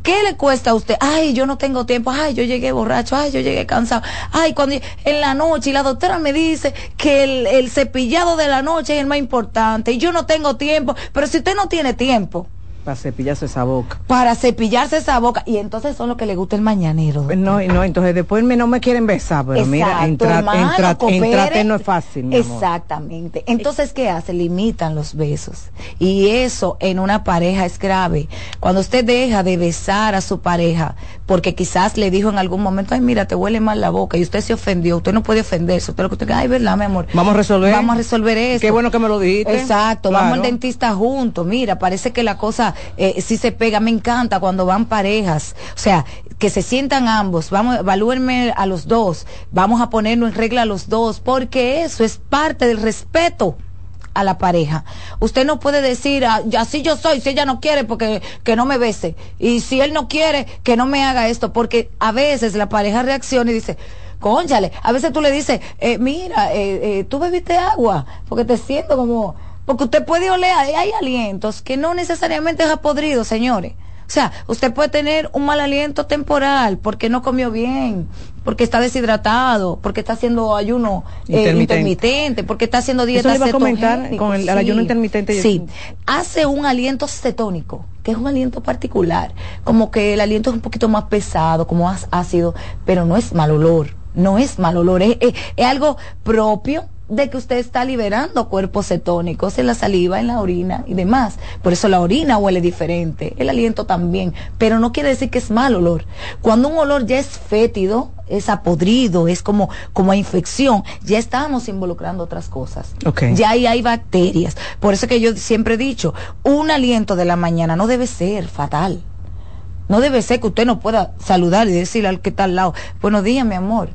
¿Qué le cuesta a usted? Ay, yo no tengo tiempo. Ay, yo llegué borracho. Ay, yo llegué cansado. Ay, cuando en la noche y la doctora me dice que el, cepillado de la noche es el más importante y yo no tengo tiempo. Pero si usted no tiene tiempo, Para cepillarse esa boca. para cepillarse esa boca y entonces son lo que le gusta el mañanero. doctor. No, no, entonces después me, no me quieren besar, pero mira, Exacto, entrar, coopere. entrate no es fácil, mi amor. Exactamente. Entonces, ¿qué hace? Limitan los besos. Y eso en una pareja es grave. Cuando usted deja de besar a su pareja, porque quizás le dijo en algún momento, ay, mira, te huele mal la boca, y usted se ofendió, usted no puede ofenderse, usted lo que usted, ay, verdad, mi amor. Vamos a resolver. Vamos a resolver eso. Qué bueno que me lo dijiste. Exacto, Claro. vamos al dentista juntos. Mira, parece que la cosa eh, sí se pega. Me encanta cuando van parejas. O sea, que se sientan ambos. Vamos, evalúenme a los dos. Vamos a ponernos en regla a los dos, porque eso es parte del respeto a la pareja. Usted no puede decir, "Ah, así yo soy, si ella no quiere, porque que no me bese. Y si él no quiere, que no me haga esto, porque a veces la pareja reacciona y dice, Cónchale, a veces tú le dices, eh, mira, eh, eh, tú bebiste agua, porque te siento como, porque usted puede oler, hay, alientos que no necesariamente es podrido, señores. O sea, usted puede tener un mal aliento temporal porque no comió bien, porque está deshidratado, porque está haciendo ayuno eh, Intermitente. intermitente, porque está haciendo Eso dieta le iba a comentar con el- el ayuno intermitente. Sí, hace un aliento cetónico, que es un aliento particular, como que el aliento es un poquito más pesado, como más ácido, pero no es mal olor, no es mal olor, es, es- es algo propio de que usted está liberando cuerpos cetónicos en la saliva, en la orina y demás. Por eso la orina huele diferente, el aliento también, pero no quiere decir que es mal olor. Cuando un olor ya es fétido, es apodrido, es como, como a infección, ya estamos involucrando otras cosas. Ok. Ya ahí hay bacterias. Por eso que yo siempre he dicho, un aliento de la mañana no debe ser fatal. No debe ser que usted no pueda saludar y decirle al que está al lado, buenos días, mi amor.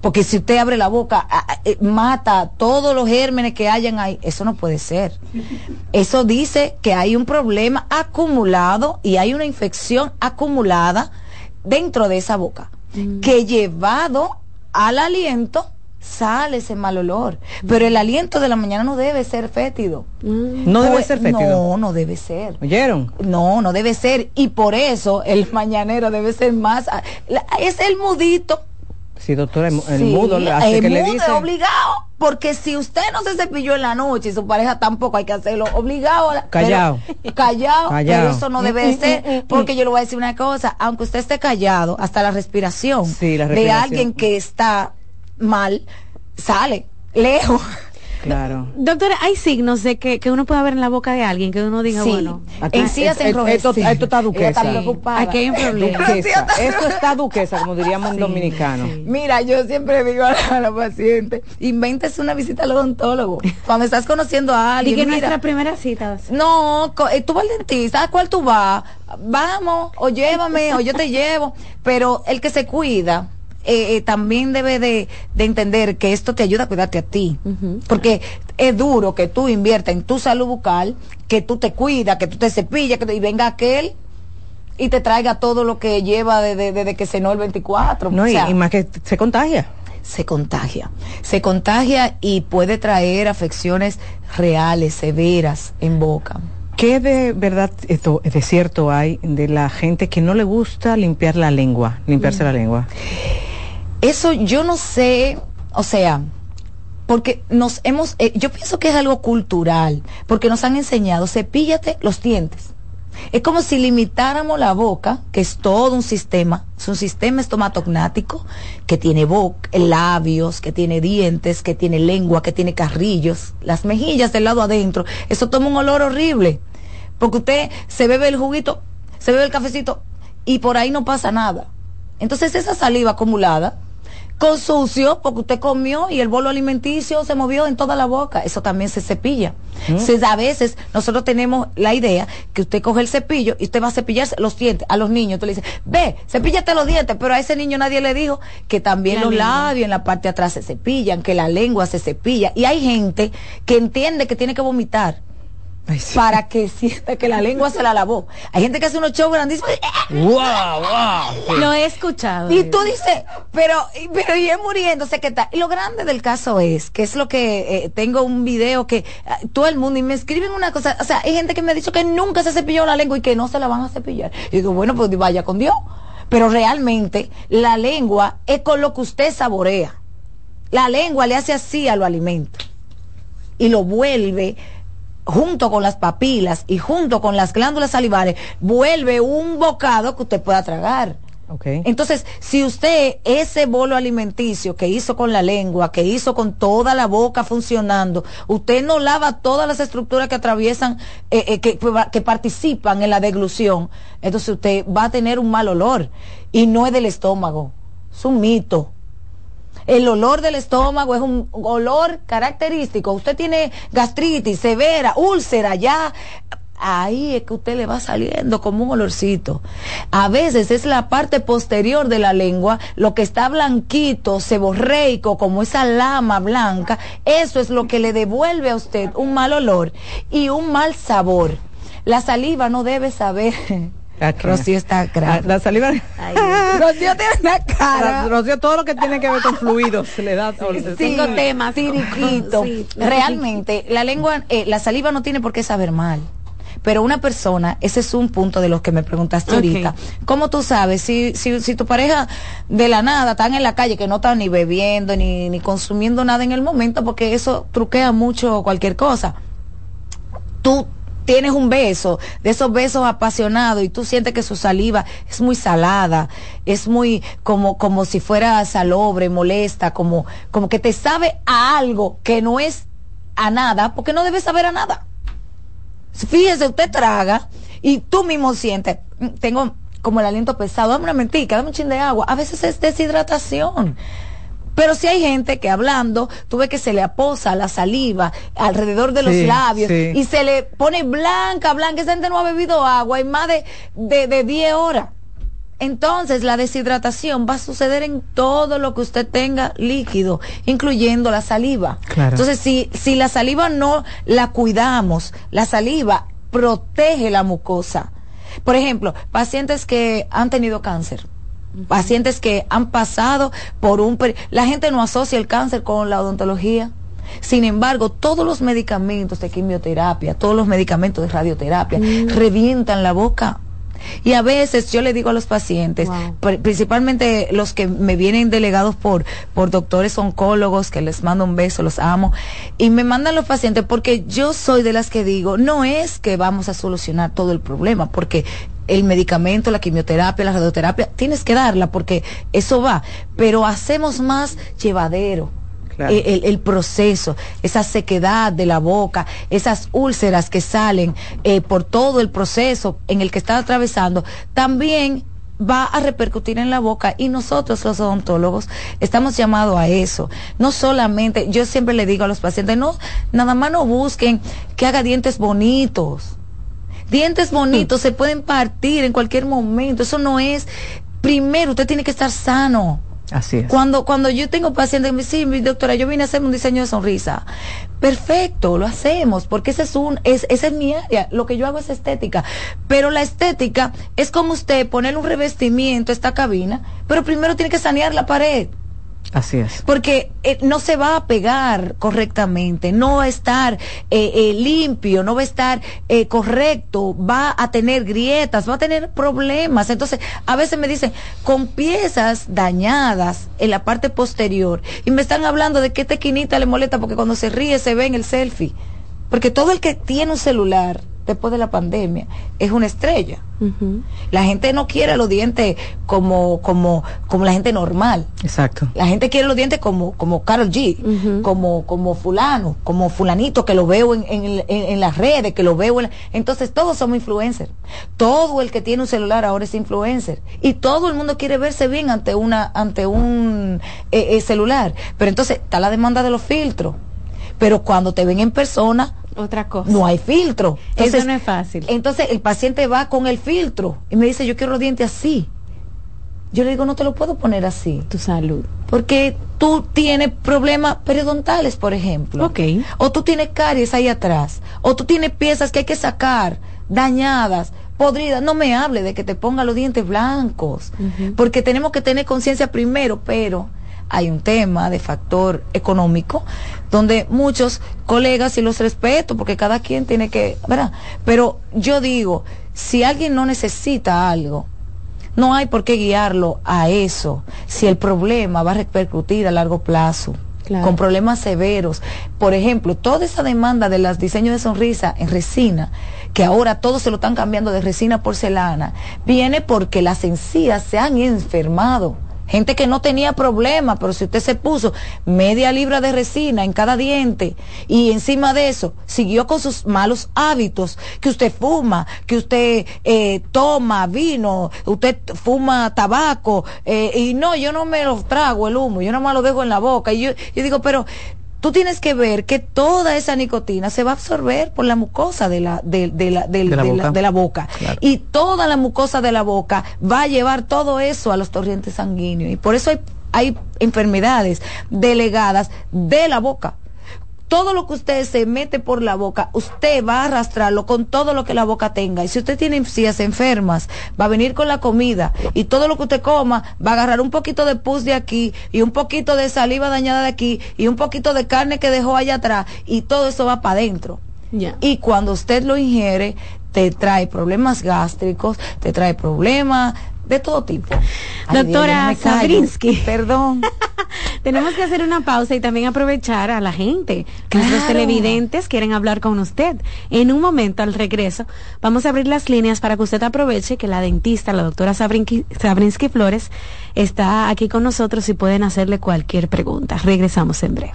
Porque si usted abre la boca, eh, mata todos los gérmenes que hayan ahí. Eso no puede ser. Eso dice que hay un problema acumulado y hay una infección acumulada dentro de esa boca. Que llevado al aliento sale ese mal olor. Pero el aliento de la mañana no debe ser fétido. No debe Pues, ser fétido. No, no debe ser. ¿Oyeron? No, no debe ser. Y por eso el mañanero debe ser más. Es el mudito. Sí, doctora, el, Sí, mudo, así el que le mudo dice. es obligado. Porque si usted no se cepilló en la noche y su pareja tampoco hay que hacerlo obligado. a la- Callao. pero- eso no debe de ser. Porque yo le voy a decir una cosa. Aunque usted esté callado, hasta la respiración, Sí, la de alguien que está mal sale lejos. Claro. Doctora, hay signos de que, que uno pueda ver en la boca de alguien que uno diga, Sí. bueno, En sí hacen esto, esto, está duquesa. está preocupada. aquí hay un problema. Duquesa. Esto está duquesa, como diríamos en dominicano. Mira, yo siempre digo a la, a la paciente, invéntese una visita al odontólogo. Cuando estás conociendo a alguien, Dije mira, nuestra primera cita. no, co- eh, tú vas al dentista, ¿a cuál tú vas? Vamos, o llévame, o yo te llevo. Pero el que se cuida, eh, eh, también debe de, de entender que esto te ayuda a cuidarte a ti. Porque es duro que tú inviertas en tu salud bucal, que tú te cuidas, que tú te cepillas, que te- y venga aquel y te traiga todo lo que lleva desde de, de que cenó el 24. No, O y, sea, y más que se contagia. se contagia. Se contagia y puede traer afecciones reales, severas en boca. ¿Qué de verdad, esto, de cierto hay de la gente que no le gusta limpiar la lengua, limpiarse la lengua? Eso yo no sé, o sea, porque nos hemos, eh, yo pienso que es algo cultural, porque nos han enseñado, cepíllate los dientes. Es como si limitáramos la boca, que es todo un sistema, es un sistema estomatognático que tiene boca, labios, que tiene dientes, que tiene lengua, que tiene carrillos, las mejillas del lado adentro. Eso toma un olor horrible, porque usted se bebe el juguito, se bebe el cafecito y por ahí no pasa nada. Entonces esa saliva acumulada con sucio porque usted comió y el bolo alimenticio se movió en toda la boca. Eso también se cepilla. Entonces, a veces nosotros tenemos la idea que usted coge el cepillo y usted va a cepillarse los dientes a los niños. Tú le dices, ve, cepíllate los dientes, pero a ese niño nadie le dijo que también La los lengua. labios en la parte de atrás se cepillan, que la lengua se cepilla. Y hay gente que entiende que tiene que vomitar. Para que sienta que la lengua se la lavó. Hay gente que hace unos shows grandísimos. ¡Wow, wow! Lo he escuchado. Y tú dices, pero, pero y es muriéndose, ¿qué tal? Y lo grande del caso es, que es lo que eh, tengo un video que ah, todo el mundo, y me escriben una cosa, o sea, hay gente que me ha dicho que nunca se cepilló la lengua y que no se la van a cepillar. Y digo, bueno, pues vaya con Dios. Pero realmente la lengua es con lo que usted saborea. La lengua le hace así a los alimentos y lo vuelve junto con las papilas y junto con las glándulas salivares, vuelve un bocado que usted pueda tragar. Okay. Entonces, si usted ese bolo alimenticio que hizo con la lengua, que hizo con toda la boca funcionando, usted no lava todas las estructuras que atraviesan, eh, eh, que, que participan en la deglución, entonces usted va a tener un mal olor y no es del estómago, es un mito. El olor del estómago es un olor característico. Usted tiene gastritis severa, úlcera, ya ahí es que usted le va saliendo como un olorcito. A veces es la parte posterior de la lengua, lo que está blanquito, seborreico, como esa lama blanca, eso es lo que le devuelve a usted un mal olor y un mal sabor. La saliva no debe saber Rocío está grave. La, saliva. Rocío tiene una cara. Rocío, todo lo que tiene que ver con fluidos le da. Cinco temas. Ciriquito. Realmente, la lengua, eh, la saliva no tiene por qué saber mal. Pero una persona, ese es un punto de los que me preguntaste ahorita. ¿Cómo tú sabes si, si, si tu pareja de la nada están en la calle que no están ni bebiendo ni, ni consumiendo nada en el momento? Porque eso truquea mucho cualquier cosa. Tú tienes un beso, de esos besos apasionados, y tú sientes que su saliva es muy salada, es muy como, como si fuera salobre, molesta, como, como que te sabe a algo que no es a nada, porque no debe saber a nada. Fíjese, usted traga y tú mismo sientes, mm, tengo como el aliento pesado, dame una mentica, dame un chin de agua. A veces es deshidratación. Pero si hay gente que hablando, tú ves que se le aposa la saliva alrededor de los labios y se le pone blanca, blanca. Esa gente no ha bebido agua en más de, de, 10 horas. Entonces la deshidratación va a suceder en todo lo que usted tenga líquido, incluyendo la saliva. Entonces, si, si la saliva no la cuidamos, la saliva protege la mucosa. Por ejemplo, pacientes que han tenido cáncer pacientes que han pasado por un... La gente no asocia el cáncer con la odontología. Sin embargo, todos los medicamentos de quimioterapia, todos los medicamentos de radioterapia mm. revientan la boca. Y a veces yo le digo a los pacientes, principalmente los que me vienen delegados por, por doctores oncólogos, que les mando un beso, los amo, y me mandan los pacientes porque yo soy de las que digo, no es que vamos a solucionar todo el problema, porque el medicamento, la quimioterapia, la radioterapia, tienes que darla porque eso va, pero hacemos más llevadero. Eh, el, proceso, esa sequedad de la boca, esas úlceras que salen eh, por todo el proceso en el que está atravesando, también va a repercutir en la boca y nosotros los odontólogos estamos llamados a eso. No solamente, yo siempre le digo a los pacientes, no, nada más no busquen que haga dientes bonitos Dientes bonitos se pueden partir en cualquier momento. Eso no es. Primero, usted tiene que estar sano. Así es. Cuando, cuando yo tengo pacientes me dicen, sí, doctora, yo vine a hacerme un diseño de sonrisa. Perfecto, lo hacemos, porque ese es un, es, esa es mi área. Lo que yo hago es estética. Pero la estética es como usted ponerle un revestimiento a esta cabina, pero primero tiene que sanear la pared. Así es. Porque eh, no se va a pegar correctamente, no va a estar eh, eh, limpio, no va a estar correcto, va a tener grietas, va a tener problemas. Entonces, a veces me dicen, con piezas dañadas en la parte posterior, y me están hablando de que esta esquinita le molesta porque cuando se ríe se ve en el selfie. Porque todo el que tiene un celular después de la pandemia es una estrella. La gente no quiere los dientes como, como, como la gente normal. Exacto. La gente quiere los dientes como, como Carol G, como, como fulano, como fulanito que lo veo en, en, las redes, que lo veo en Entonces todos somos influencers. Todo el que tiene un celular ahora es influencer. Y todo el mundo quiere verse bien ante una, ante un eh, eh, celular. Pero entonces está la demanda de los filtros. Pero cuando te ven en persona, otra cosa. No hay filtro. Eso no es fácil. Entonces el paciente va con el filtro y me dice, yo quiero los dientes así. Yo le digo, no te lo puedo poner así. Tu salud. Porque tú tienes problemas periodontales, por ejemplo. Ok. O tú tienes caries ahí atrás. O tú tienes piezas que hay que sacar, dañadas, podridas. No me hable de que te ponga los dientes blancos. Porque tenemos que tener conciencia primero, pero hay un tema de factor económico donde muchos colegas y los respeto porque cada quien tiene que, ¿verdad? Pero yo digo, si alguien no necesita algo, no hay por qué guiarlo a eso si el problema va a repercutir a largo plazo. con problemas severos. Por ejemplo, toda esa demanda de los diseños de sonrisa en resina, que ahora todos se lo están cambiando de resina a porcelana, viene porque las encías se han enfermado gente que no tenía problema, pero si usted se puso media libra de resina en cada diente y encima de eso siguió con sus malos hábitos, que usted fuma, que usted eh, toma vino, usted fuma tabaco, eh, y no, yo no me lo trago el humo, yo nomás lo dejo en la boca. Y yo, yo digo, pero tú tienes que ver que toda esa nicotina se va a absorber por la mucosa de la, de, la, de, la, boca. Y toda la mucosa de la boca va a llevar todo eso a los torrentes sanguíneos. Y por eso hay, hay enfermedades delegadas de la boca todo lo que usted se mete por la boca, usted va a arrastrarlo con todo lo que la boca tenga. Y si usted tiene encías enfermas, va a venir con la comida y todo lo que usted coma va a agarrar un poquito de pus de aquí y un poquito de saliva dañada de aquí y un poquito de carne que dejó allá atrás y todo eso va para adentro. Y cuando usted lo ingiere, te trae problemas gástricos, te trae problemas de todo tipo. Doctora Sabrinsky. Perdón. Tenemos que hacer una pausa y también aprovechar a la gente. que Los televidentes quieren hablar con usted. En un momento, al regreso, vamos a abrir las líneas para que usted aproveche que la dentista, la doctora Sabrinsky, Sabrinsky Flores, está aquí con nosotros y pueden hacerle cualquier pregunta. Regresamos en breve.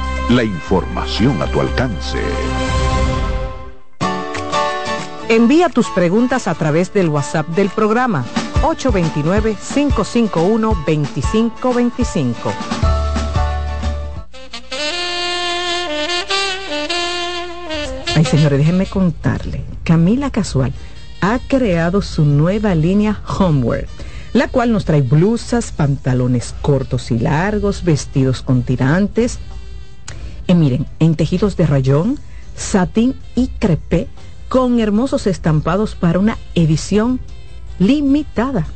la información a tu alcance. Envía tus preguntas a través del WhatsApp del programa 829-551-2525. Ay, señores, déjenme contarle. Camila Casual ha creado su nueva línea Homeware, la cual nos trae blusas, pantalones cortos y largos, vestidos con tirantes, eh, miren, en tejidos de rayón, satín y crepé, con hermosos estampados para una edición limitada.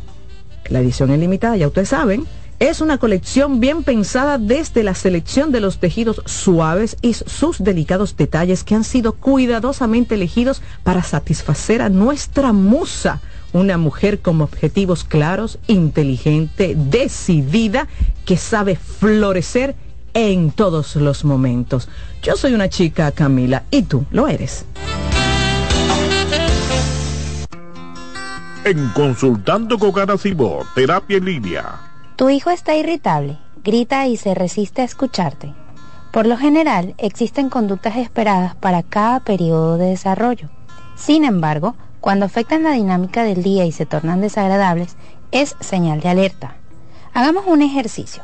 La edición es limitada, ya ustedes saben, es una colección bien pensada desde la selección de los tejidos suaves y sus delicados detalles que han sido cuidadosamente elegidos para satisfacer a nuestra musa, una mujer con objetivos claros, inteligente, decidida, que sabe florecer en todos los momentos. Yo soy una chica, Camila, y tú lo eres. En Consultando con Garacimo, Terapia en Línea. Tu hijo está irritable, grita y se resiste a escucharte. Por lo general, existen conductas esperadas para cada periodo de desarrollo. Sin embargo, cuando afectan la dinámica del día y se tornan desagradables, es señal de alerta. Hagamos un ejercicio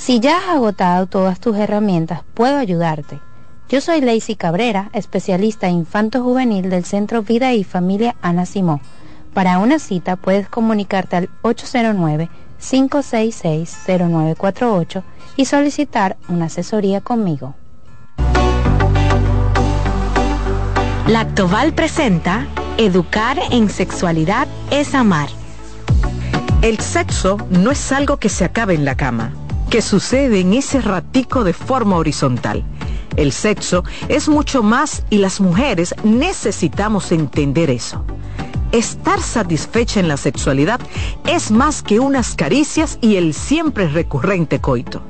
Si ya has agotado todas tus herramientas, puedo ayudarte. Yo soy Lacey Cabrera, especialista infanto juvenil del Centro Vida y Familia Ana Simó. Para una cita puedes comunicarte al 809-566-0948 y solicitar una asesoría conmigo. Lactoval presenta Educar en Sexualidad es Amar El sexo no es algo que se acabe en la cama, que sucede en ese ratico de forma horizontal. El sexo es mucho más y las mujeres necesitamos entender eso. Estar satisfecha en la sexualidad es más que unas caricias y el siempre recurrente coito.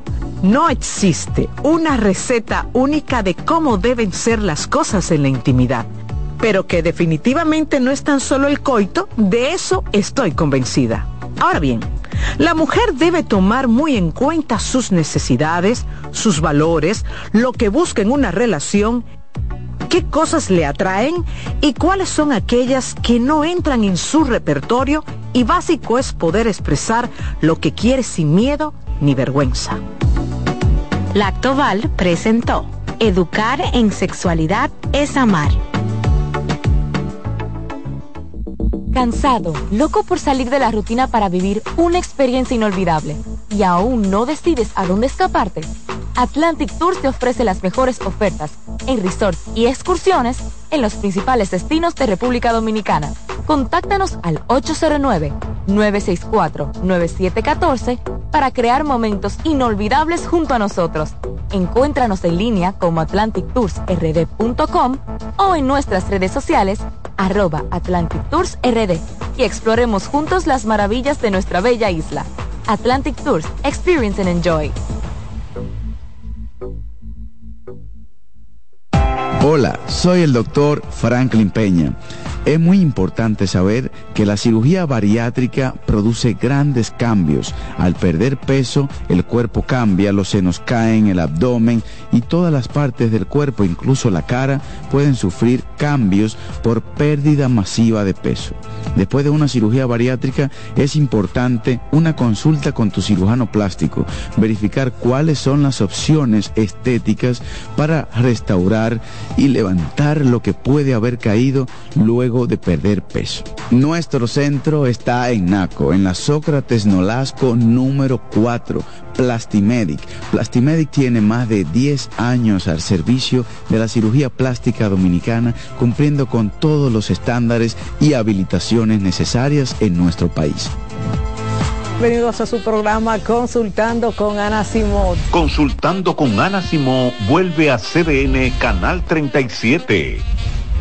No existe una receta única de cómo deben ser las cosas en la intimidad, pero que definitivamente no es tan solo el coito, de eso estoy convencida. Ahora bien, la mujer debe tomar muy en cuenta sus necesidades, sus valores, lo que busca en una relación, qué cosas le atraen y cuáles son aquellas que no entran en su repertorio y básico es poder expresar lo que quiere sin miedo ni vergüenza. Lactoval presentó Educar en sexualidad es amar. Cansado, loco por salir de la rutina para vivir una experiencia inolvidable y aún no decides a dónde escaparte. Atlantic Tours te ofrece las mejores ofertas en resorts y excursiones en los principales destinos de República Dominicana. Contáctanos al 809-964-9714 para crear momentos inolvidables junto a nosotros. Encuéntranos en línea como atlantictoursrd.com o en nuestras redes sociales arroba Atlantic Tours RD y exploremos juntos las maravillas de nuestra bella isla. Atlantic Tours, Experience and Enjoy. Hola, soy el doctor Franklin Peña. Es muy importante saber que la cirugía bariátrica produce grandes cambios. Al perder peso, el cuerpo cambia, los senos caen, el abdomen y todas las partes del cuerpo, incluso la cara, pueden sufrir cambios por pérdida masiva de peso. Después de una cirugía bariátrica es importante una consulta con tu cirujano plástico, verificar cuáles son las opciones estéticas para restaurar y levantar lo que puede haber caído luego de perder peso. Nuestro centro está en Naco, en la Sócrates Nolasco número 4, Plastimedic. Plastimedic tiene más de 10 años al servicio de la cirugía plástica dominicana, cumpliendo con todos los estándares y habilitaciones necesarias en nuestro país. Bienvenidos a su programa Consultando con Ana Simón. Consultando con Ana Simón vuelve a CDN Canal 37.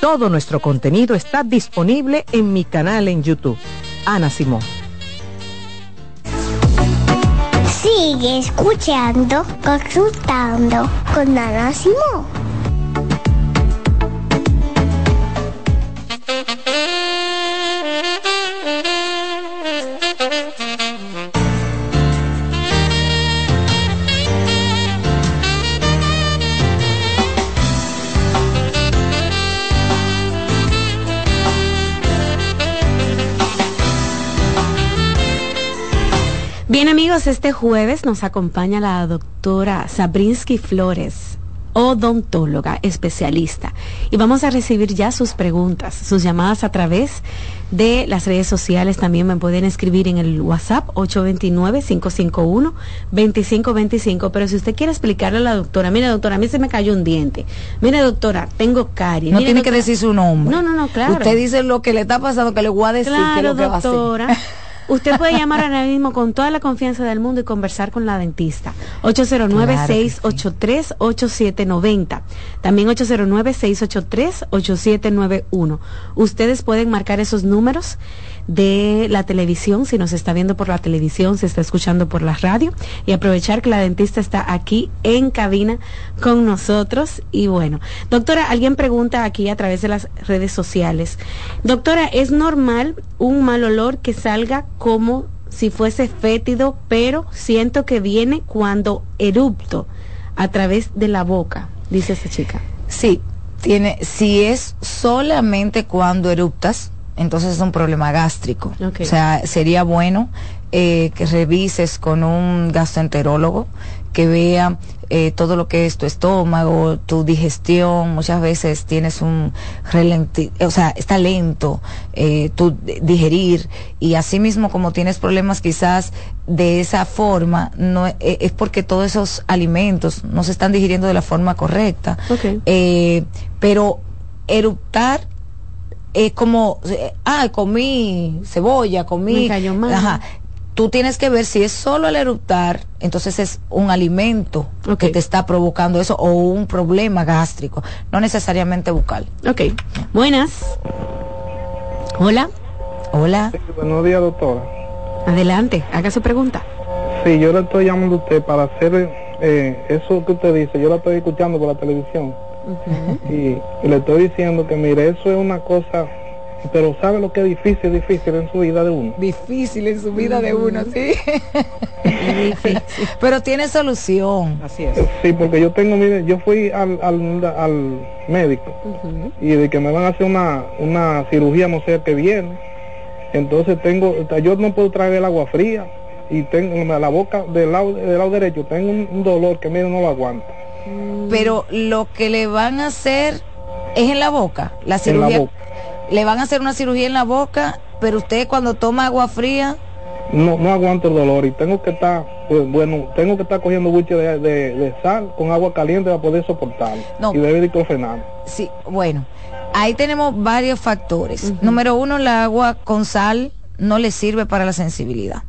Todo nuestro contenido está disponible en mi canal en YouTube. Ana Simón. Sigue escuchando, consultando con Ana Simón. Este jueves nos acompaña la doctora Sabrinsky Flores, odontóloga especialista. Y vamos a recibir ya sus preguntas, sus llamadas a través de las redes sociales. También me pueden escribir en el WhatsApp 829-551-2525. Pero si usted quiere explicarle a la doctora, mire doctora, a mí se me cayó un diente. Mire doctora, tengo caries. No Mire, tiene que decir su nombre. No, no, no, claro. Usted dice lo que le está pasando, que le voy a decir que Claro, lo que va a hacer. Usted puede llamar ahora mismo con toda la confianza del mundo y conversar con la dentista. 809-683-8790. También 809-683-8791. Ustedes pueden marcar esos números de la televisión, si nos está viendo por la televisión, se está escuchando por la radio, y aprovechar que la dentista está aquí en cabina con nosotros. Y bueno, doctora, alguien pregunta aquí a través de las redes sociales, doctora, ¿es normal un mal olor que salga como si fuese fétido, pero siento que viene cuando erupto a través de la boca? Dice esa chica. Sí, tiene, si es solamente cuando eruptas, entonces es un problema gástrico. O sea, sería bueno eh, que revises con un gastroenterólogo que vea eh, todo lo que es tu estómago, tu digestión, muchas veces tienes un relenti o sea, está lento eh, tu digerir y así mismo como tienes problemas quizás de esa forma, no eh, es porque todos esos alimentos no se están digiriendo de la forma correcta. Eh, pero eruptar es como, eh, ah, comí cebolla, comí... Me cayó mal. Ajá tú tienes que ver si es solo el eruptar, entonces es un alimento que te está provocando eso o un problema gástrico, no necesariamente bucal. Ok. Buenas. Hola. Hola. buenos días, doctora. Adelante, haga su pregunta. Sí, yo le estoy llamando a usted para hacer eh, eso que usted dice. Yo la estoy escuchando por la televisión. Y, y le estoy diciendo que, mire, eso es una cosa pero ¿sabe lo que es difícil, difícil en su vida de uno? Difícil en su vida de uno, sí. pero tiene solución. Así es. Sí, porque yo tengo, mire, yo fui al, al, al médico y de que me van a hacer una, una cirugía, no sé qué viene. Entonces tengo, yo no puedo traer el agua fría y tengo la boca del lado, del lado derecho, tengo un, un dolor que mire no lo aguanta. Pero lo que le van a hacer es en la boca, la cirugía. la boca. Le van a hacer una cirugía en la boca, pero usted cuando toma agua fría, No, no aguanto el dolor y tengo que estar, pues, bueno, tengo que estar cogiendo buche de, de- de sal con agua caliente para poder soportarlo. No. Y debe diclofenac. sí, bueno, ahí tenemos varios factores. Número uno, el agua con sal no le sirve para la sensibilidad.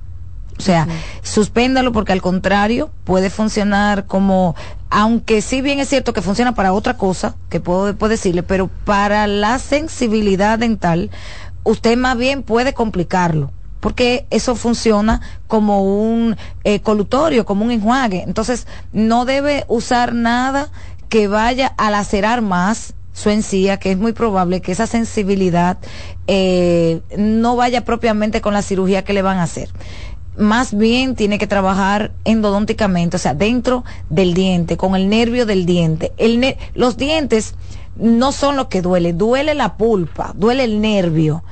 O sea, suspéndalo porque al contrario puede funcionar como, aunque sí bien es cierto que funciona para otra cosa, que puedo, puedo decirle, pero para la sensibilidad dental, usted más bien puede complicarlo. Porque eso funciona como un eh, colutorio, como un enjuague. Entonces, no debe usar nada que vaya a lacerar más su encía, que es muy probable que esa sensibilidad eh, no vaya propiamente con la cirugía que le van a hacer más bien tiene que trabajar endodónticamente, o sea, dentro del diente, con el nervio del diente. El ne- los dientes no son lo que duele, duele la pulpa, duele el nervio.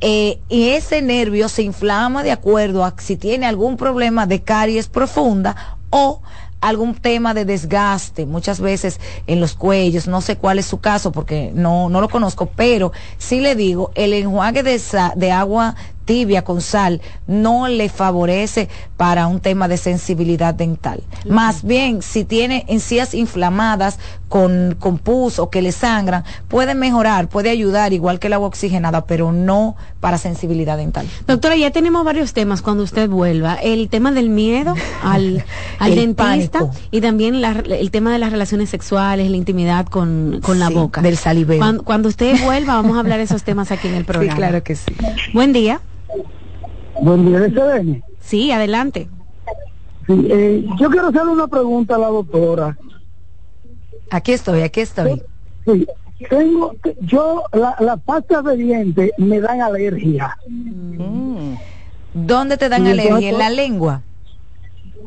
Eh, y ese nervio se inflama de acuerdo a si tiene algún problema de caries profunda o algún tema de desgaste, muchas veces en los cuellos, no sé cuál es su caso porque no, no lo conozco, pero sí le digo, el enjuague de, de agua tibia con sal no le favorece para un tema de sensibilidad dental. Más bien, si tiene encías inflamadas con, con pus o que le sangran, puede mejorar, puede ayudar igual que el agua oxigenada, pero no para sensibilidad dental. Doctora, ya tenemos varios temas cuando usted vuelva. El tema del miedo al, al dentista pánico. y también la- el tema de las relaciones sexuales, la intimidad con, con la Sí, boca. del saliveo. Cuando, cuando usted vuelva vamos a hablar de esos temas aquí en el programa. claro que sí. Buen día. Buen día, SDN. Sí, adelante. Sí, eh, yo quiero hacerle una pregunta a la doctora. Aquí estoy, aquí estoy. Sí, tengo, yo, la, las pastas de dientes me dan alergia. ¿Dónde te dan alergia? ¿En la lengua?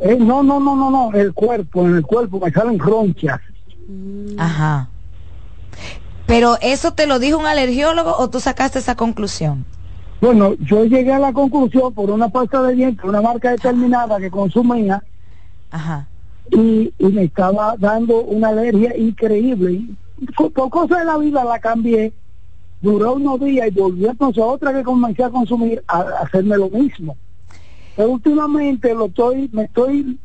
Eh, no, no, no, no, no, el cuerpo, en el cuerpo me salen ronchas. Ajá. Pero eso te lo dijo un alergiólogo o tú sacaste esa conclusión? Bueno, yo llegué a la conclusión por una pasta de dientes, una marca determinada que consumía, Ajá. y, y me estaba dando una alergia increíble. Por cosas de la vida la cambié, duró unos días y volví entonces a otra que comencé a consumir a, a hacerme lo mismo. Pero últimamente lo estoy, me estoy,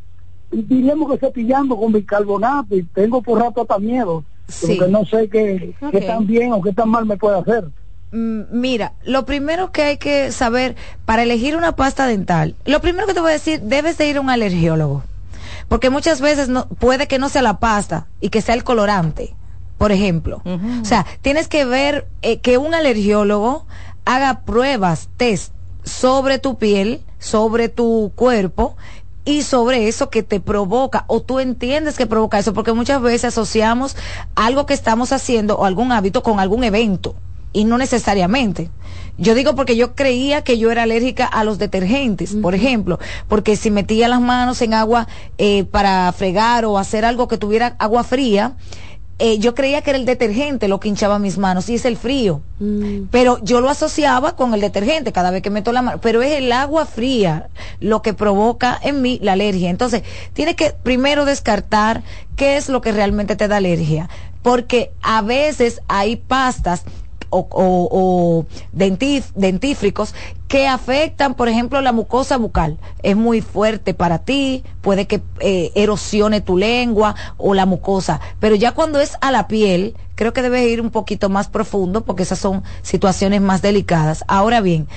diríamos que cepillando con bicarbonato y tengo por rato hasta miedo, Sí. porque no sé qué, Ok. qué tan bien o qué tan mal me puede hacer. Mm, Mira, lo primero que hay que saber para elegir una pasta dental, lo primero que te voy a decir, debes de ir a un alergiólogo. Porque muchas veces no, puede que no sea la pasta y que sea el colorante, por ejemplo. O sea, tienes que ver eh, que un alergiólogo haga pruebas, test sobre tu piel, sobre tu cuerpo y sobre eso que te provoca o tú entiendes que provoca eso, porque muchas veces asociamos algo que estamos haciendo o algún hábito con algún evento y no necesariamente. Yo digo porque yo creía que yo era alérgica a los detergentes, por ejemplo, porque si metía las manos en agua eh, para fregar o hacer algo que tuviera agua fría, eh, yo creía que era el detergente lo que hinchaba mis manos y es el frío. Mm. Pero yo lo asociaba con el detergente cada vez que meto la mano. Pero es el agua fría lo que provoca en mí la alergia. Entonces, tiene que primero descartar qué es lo que realmente te da alergia. Porque a veces hay pastas o, o- dentífricos que afectan, por ejemplo, la mucosa bucal. Es muy fuerte para ti, puede que eh, erosione tu lengua o la mucosa, pero ya cuando es a la piel, creo que debes ir un poquito más profundo porque esas son situaciones más delicadas. Ahora bien,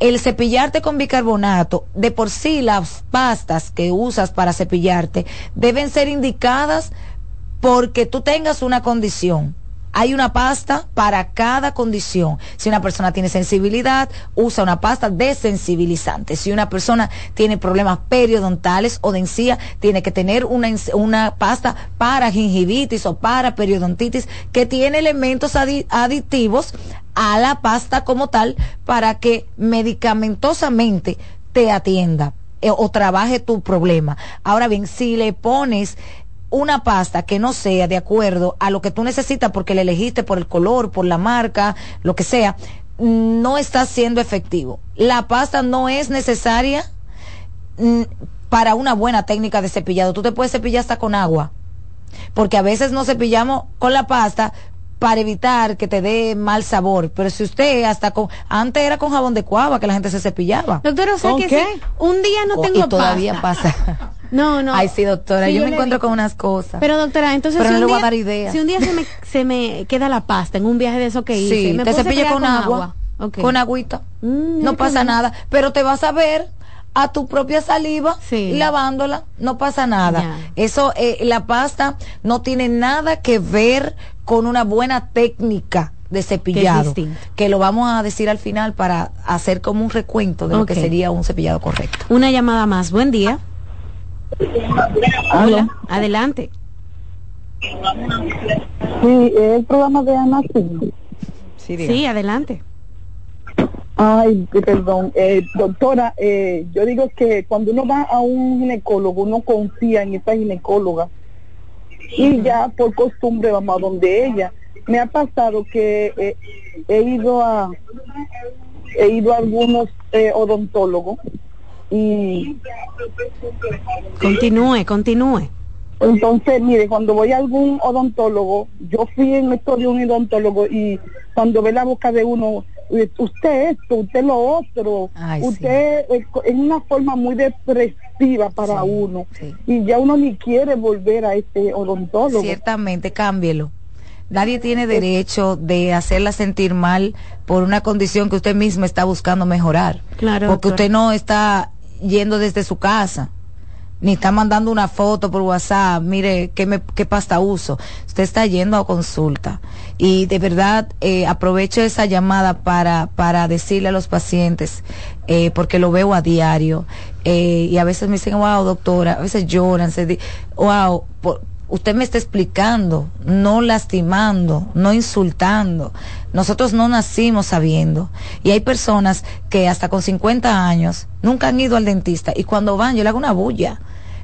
el cepillarte con bicarbonato, de por sí las pastas que usas para cepillarte deben ser indicadas porque tú tengas una condición. Hay una pasta para cada condición. Si una persona tiene sensibilidad, usa una pasta desensibilizante. Si una persona tiene problemas periodontales o de encía, tiene que tener una, una pasta para gingivitis o para periodontitis que tiene elementos adi- aditivos a la pasta como tal para que medicamentosamente te atienda eh, o trabaje tu problema. Ahora bien, si le pones una pasta que no sea de acuerdo a lo que tú necesitas porque le elegiste por el color, por la marca, lo que sea, no está siendo efectivo. La pasta no es necesaria mm, para una buena técnica de cepillado. Tú te puedes cepillar hasta con agua, porque a veces nos cepillamos con la pasta para evitar que te dé mal sabor. Pero si usted hasta con, antes era con jabón de cuava que la gente se cepillaba. Doctora, o sea ¿Con que qué? si un día no Oh, tengo y todavía pasta. pasa. No, no. Ay, sí, doctora, Sí, yo, yo me encuentro vi. con unas cosas. Pero doctora, entonces Pero si, no le voy a dar idea. si un día se me, se me queda la pasta en un viaje de eso que hice, Sí, ¿me te cepillas cepillar con agua, con agüita. Mm, no pasa nada, pero te vas a ver a tu propia saliva Sí. lavándola, no pasa nada. Eso, eh, la pasta no tiene nada que ver con una buena técnica de cepillado, que lo vamos a decir al final para hacer como un recuento de lo que sería un cepillado correcto. Una llamada más. Buen día. Hola, adelante. Sí, es el programa de Ana. Sí, adelante. Ay, perdón. Eh, doctora, eh, yo digo que cuando uno va a un ginecólogo, uno confía en esa ginecóloga. Y ya por costumbre vamos a donde ella. Me ha pasado que eh, he ido a he ido a algunos eh, odontólogos y Continúe, continúe. Entonces, mire, cuando voy a algún odontólogo, yo fui en esto de un odontólogo y cuando ve la boca de uno, eh, usted esto, usted lo otro, Ay, usted es es una forma muy depresiva para uno. y ya uno ni quiere volver a ese odontólogo. Ciertamente, cámbielo. Nadie tiene derecho de hacerla sentir mal por una condición que usted mismo está buscando mejorar. Claro, Porque usted no está yendo desde su casa, ni está mandando una foto por WhatsApp, mire qué, me, qué pasta uso. Usted está yendo a consulta. Y de verdad, eh, aprovecho esa llamada para, para decirle a los pacientes, eh, porque lo veo a diario, eh, y a veces me dicen, wow, doctora, a veces lloran, se di wow, usted me está explicando, no lastimando, no insultando. Nosotros no nacimos sabiendo. Y hay personas que hasta con 50 años nunca han ido al dentista y cuando van yo le hago una bulla,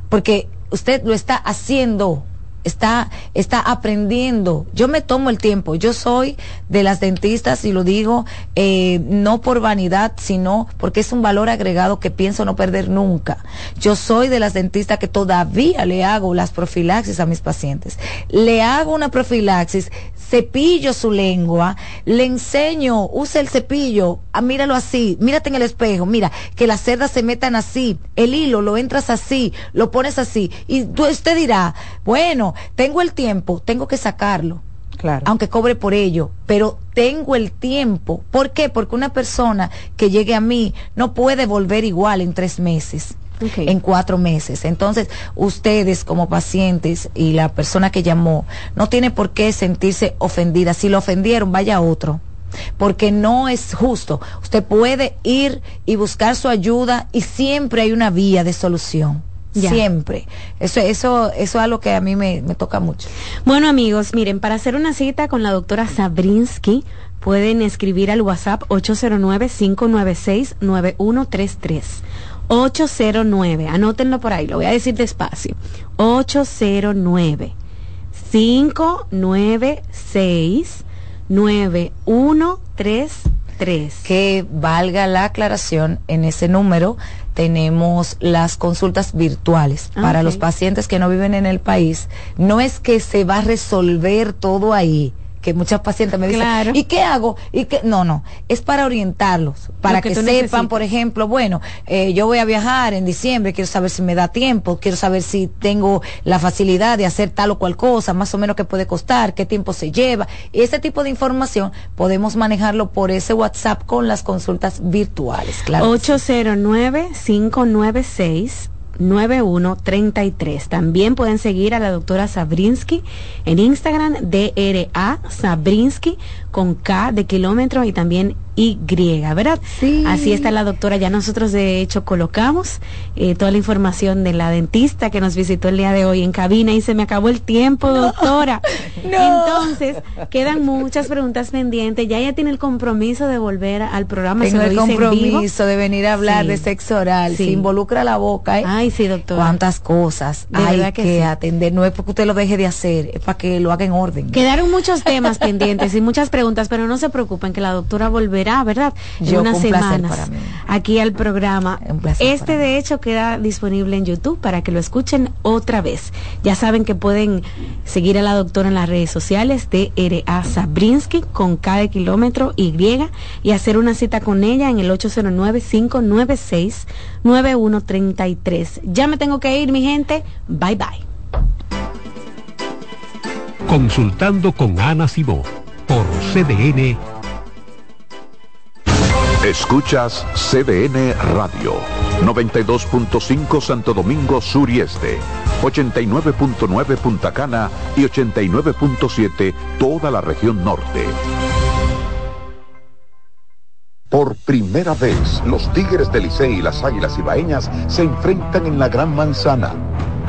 porque usted lo está haciendo. Está, está aprendiendo. Yo me tomo el tiempo. Yo soy de las dentistas y lo digo eh, no por vanidad, sino porque es un valor agregado que pienso no perder nunca. Yo soy de las dentistas que todavía le hago las profilaxis a mis pacientes. Le hago una profilaxis, cepillo su lengua, le enseño, usa el cepillo, ah, míralo así, mírate en el espejo, mira, que las cerdas se metan así, el hilo lo entras así, lo pones así, y tú, usted dirá, bueno, tengo el tiempo, tengo que sacarlo. Claro. Aunque cobre por ello, pero tengo el tiempo. ¿Por qué? Porque una persona que llegue a mí no puede volver igual en tres meses en cuatro meses. Entonces, ustedes como pacientes y la persona que llamó, no tiene por qué sentirse ofendida. Si lo ofendieron, vaya a otro. Porque no es justo. Usted puede ir y buscar su ayuda y siempre hay una vía de solución. Ya. Siempre. Eso, eso, eso es algo que a mí me, me toca mucho. Bueno amigos, miren, para hacer una cita con la doctora Sabrinsky pueden escribir al WhatsApp 809-596-9133. 809, anótenlo por ahí, lo voy a decir despacio. 809 596 9133. Que valga la aclaración, en ese número tenemos las consultas virtuales para Ok. los pacientes que no viven en el país. No es que se va a resolver todo ahí que muchas pacientes me dicen, Claro. ¿y qué hago? ¿Y qué? No, no, es para orientarlos, para Lo que sepan, necesitas. por ejemplo, bueno, eh, yo voy a viajar en diciembre, quiero saber si me da tiempo, quiero saber si tengo la facilidad de hacer tal o cual cosa, más o menos qué puede costar, qué tiempo se lleva. Ese tipo de información podemos manejarlo por ese WhatsApp con las consultas virtuales, claro. 809-596. 9133. También pueden seguir a la doctora Sabrinsky en Instagram, DRA Sabrinsky con K de kilómetro y también Y, ¿verdad? Sí. Así está la doctora. Ya nosotros de hecho colocamos eh, toda la información de la dentista que nos visitó el día de hoy en cabina y se me acabó el tiempo, doctora. Entonces, quedan muchas preguntas pendientes. Ya ella tiene el compromiso de volver al programa. Tengo el compromiso de venir a hablar Sí. de sexo oral. Sí. Se involucra la boca, ¿eh? Ay, sí, doctora. Cuántas cosas De hay que, que atender. No es porque usted lo deje de hacer, es para que lo haga en orden. Quedaron muchos temas pendientes y muchas preguntas, pero no se preocupen que la doctora volverá, ¿verdad? En Yo, unas un placer semanas para mí. aquí al programa. placer Este de hecho queda disponible en YouTube para que lo escuchen otra vez. Ya saben que pueden seguir a la doctora en las redes sociales de RA Sabrinsky con K de kilómetro Y y hacer una cita con ella en el 809-596-9133. Ya me tengo que ir, mi gente. Bye bye. Consultando con Ana Simó por CDN. Escuchas CDN Radio, 92.5 Santo Domingo Sur y Este, 89.9 Punta Cana y 89.7 toda la región norte. Por primera vez, los Tigres del Licey y las Águilas Ibaeñas se enfrentan en la Gran Manzana.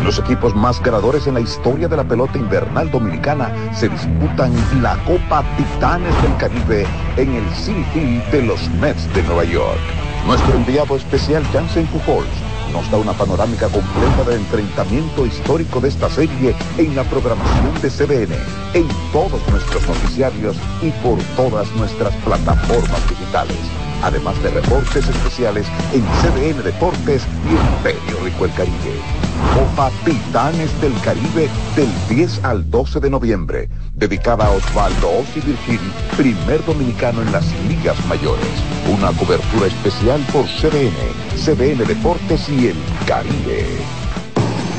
Los equipos más ganadores en la historia de la pelota invernal dominicana se disputan la Copa Titanes del Caribe en el City de los Mets de Nueva York. Nuestro enviado especial Jansen Pujols nos da una panorámica completa del enfrentamiento histórico de esta serie en la programación de CDN, en todos nuestros noticiarios y por todas nuestras plataformas digitales. Además de reportes especiales en CDN Deportes y Imperio Rico el Caribe. Copa Titanes del Caribe del 10 al 12 de noviembre, dedicada a Osvaldo Ossi Virgil, primer dominicano en las ligas mayores. Una cobertura especial por CDN, CDN Deportes y el Caribe.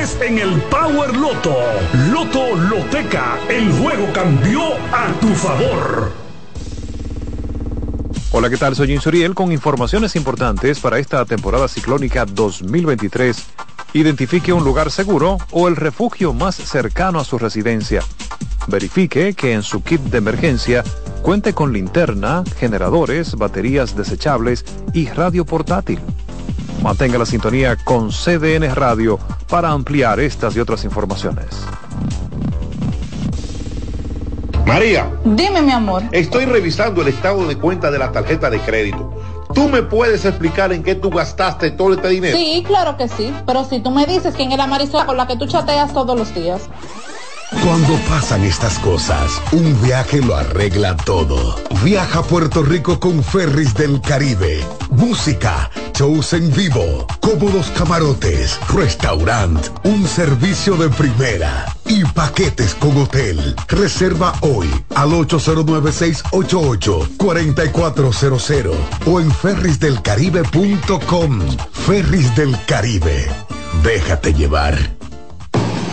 en el Power Loto. Loto Loteca, el juego cambió a tu favor. Hola, ¿qué tal? Soy Insuriel con informaciones importantes para esta temporada ciclónica 2023. Identifique un lugar seguro o el refugio más cercano a su residencia. Verifique que en su kit de emergencia cuente con linterna, generadores, baterías desechables y radio portátil. Mantenga la sintonía con CDN Radio para ampliar estas y otras informaciones. María, Dime, mi amor. estoy revisando el estado de cuenta de la tarjeta de crédito. ¿Tú me puedes explicar en qué tú gastaste todo este dinero? Sí, claro que sí. Pero si tú me dices quién es la Marisol con la que tú chateas todos los días. Cuando pasan estas cosas, un viaje lo arregla todo. Viaja a Puerto Rico con Ferris del Caribe. Música, shows en vivo, cómodos camarotes, restaurant, un servicio de primera y paquetes con hotel. Reserva hoy al 809-688-4400 o en ferrisdelcaribe.com. Ferris del Caribe. Déjate llevar.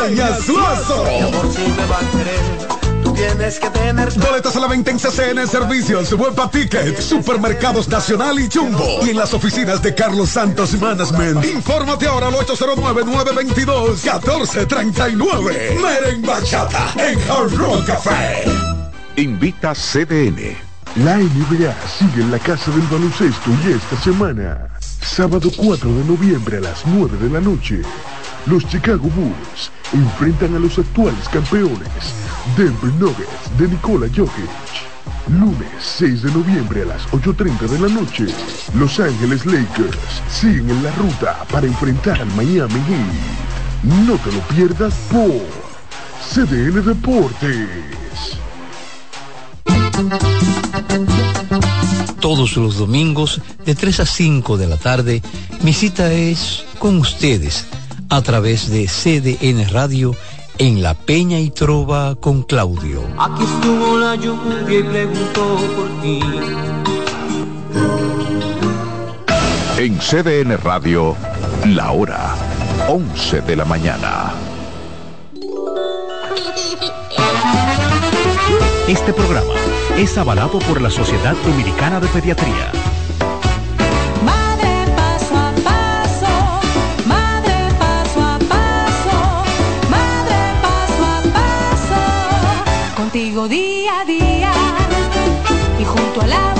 Suazo. Si me va a querer, tú tienes que tener. Boletas a la venta en CCN Servicios, Huepa Ticket, Supermercados Nacional y Jumbo. Y en las oficinas de Carlos Santos Management. Infórmate ahora al 809-922-1439. Meren Bachata en Hard Rock Café. Invita CDN. La NBA sigue en la casa del baloncesto y esta semana, sábado 4 de noviembre a las 9 de la noche, los Chicago Bulls enfrentan a los actuales campeones, Denver Nuggets de Nikola Jokic. Lunes 6 de noviembre a las 8.30 de la noche, Los Ángeles Lakers siguen en la ruta para enfrentar al Miami Heat. No te lo pierdas por CDN Deportes. Todos los domingos de 3 a 5 de la tarde, mi cita es con ustedes a través de CDN Radio en La Peña y Trova con Claudio. Aquí estuvo la lluvia y preguntó por ti. En CDN Radio, la hora 11 de la mañana. Este programa es avalado por la Sociedad Dominicana de Pediatría. Contigo día a día y junto a la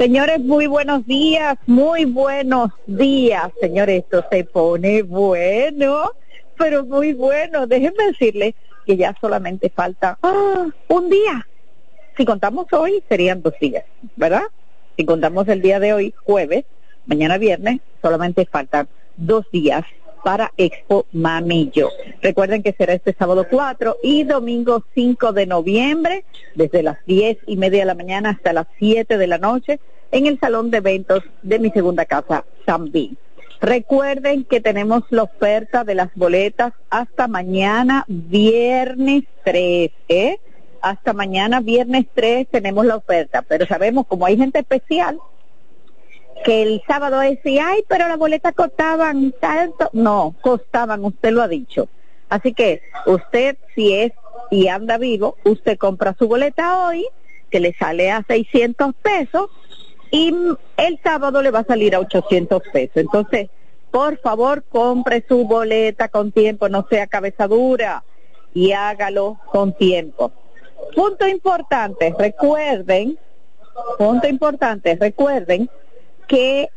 Señores, muy buenos días, muy buenos días. Señores, esto se pone bueno, pero muy bueno. Déjenme decirles que ya solamente falta ah, un día. Si contamos hoy, serían dos días, ¿verdad? Si contamos el día de hoy, jueves, mañana viernes, solamente faltan dos días para Expo Mamillo. Recuerden que será este sábado 4 y domingo 5 de noviembre, desde las 10 y media de la mañana hasta las 7 de la noche, en el salón de eventos de mi segunda casa, San. Recuerden que tenemos la oferta de las boletas hasta mañana, viernes 3, ¿eh? Hasta mañana, viernes 3, tenemos la oferta, pero sabemos como hay gente especial, que el sábado decía, ay, pero las boletas costaban tanto. No, costaban, usted lo ha dicho. Así que usted, si es y anda vivo, usted compra su boleta hoy, que le sale a 600 pesos, y el sábado le va a salir a 800 pesos. Entonces, por favor, compre su boleta con tiempo, no sea cabeza dura y hágalo con tiempo. Punto importante, recuerden, punto importante, recuerden que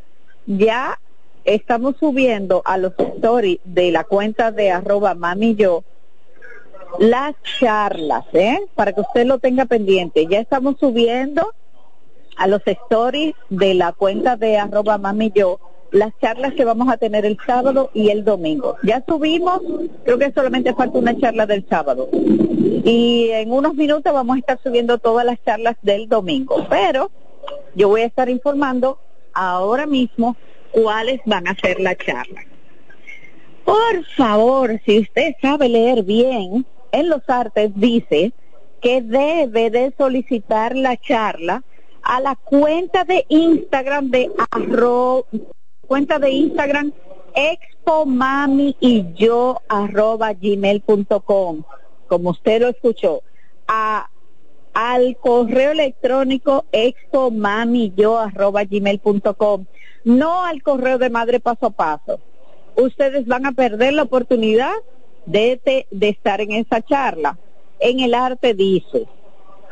ya estamos subiendo a los stories de la cuenta de arroba mami yo las charlas, ¿eh? Para que usted lo tenga pendiente. Ya estamos subiendo a los stories de la cuenta de arroba mami yo las charlas que vamos a tener el sábado y el domingo. Ya subimos, creo que solamente falta una charla del sábado. Y en unos minutos vamos a estar subiendo todas las charlas del domingo. Pero yo voy a estar informando ahora mismo cuáles van a ser la charla. Por favor, si usted sabe leer bien, en los artes dice que debe de solicitar la charla a la cuenta de Instagram de arro, cuenta de Instagram expo mami y yo arroba gmail.com como usted lo escuchó a al correo electrónico gmail.com no al correo de madre paso a paso ustedes van a perder la oportunidad de, de estar en esa charla en el arte dice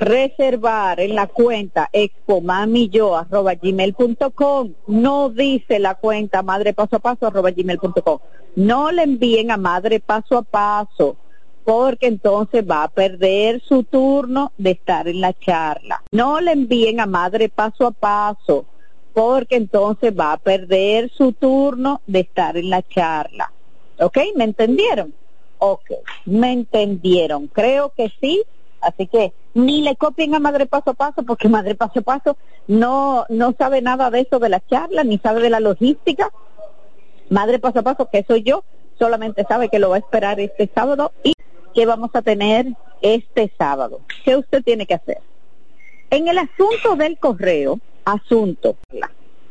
reservar en la cuenta expomamiyo.gmail.com. No dice la cuenta madre paso a paso gmail.com. No le envíen a madre paso a paso porque entonces va a perder su turno de estar en la charla. No le envíen a madre paso a paso porque entonces va a perder su turno de estar en la charla. ¿Ok? ¿Me entendieron? Ok, me entendieron. Creo que sí. Así que ni le copien a Madre Paso a Paso, porque Madre Paso a Paso no, no sabe nada de eso de la charla, ni sabe de la logística. Madre Paso a Paso, que soy yo, solamente sabe que lo va a esperar este sábado y que vamos a tener este sábado. ¿Qué usted tiene que hacer? En el asunto del correo, asunto,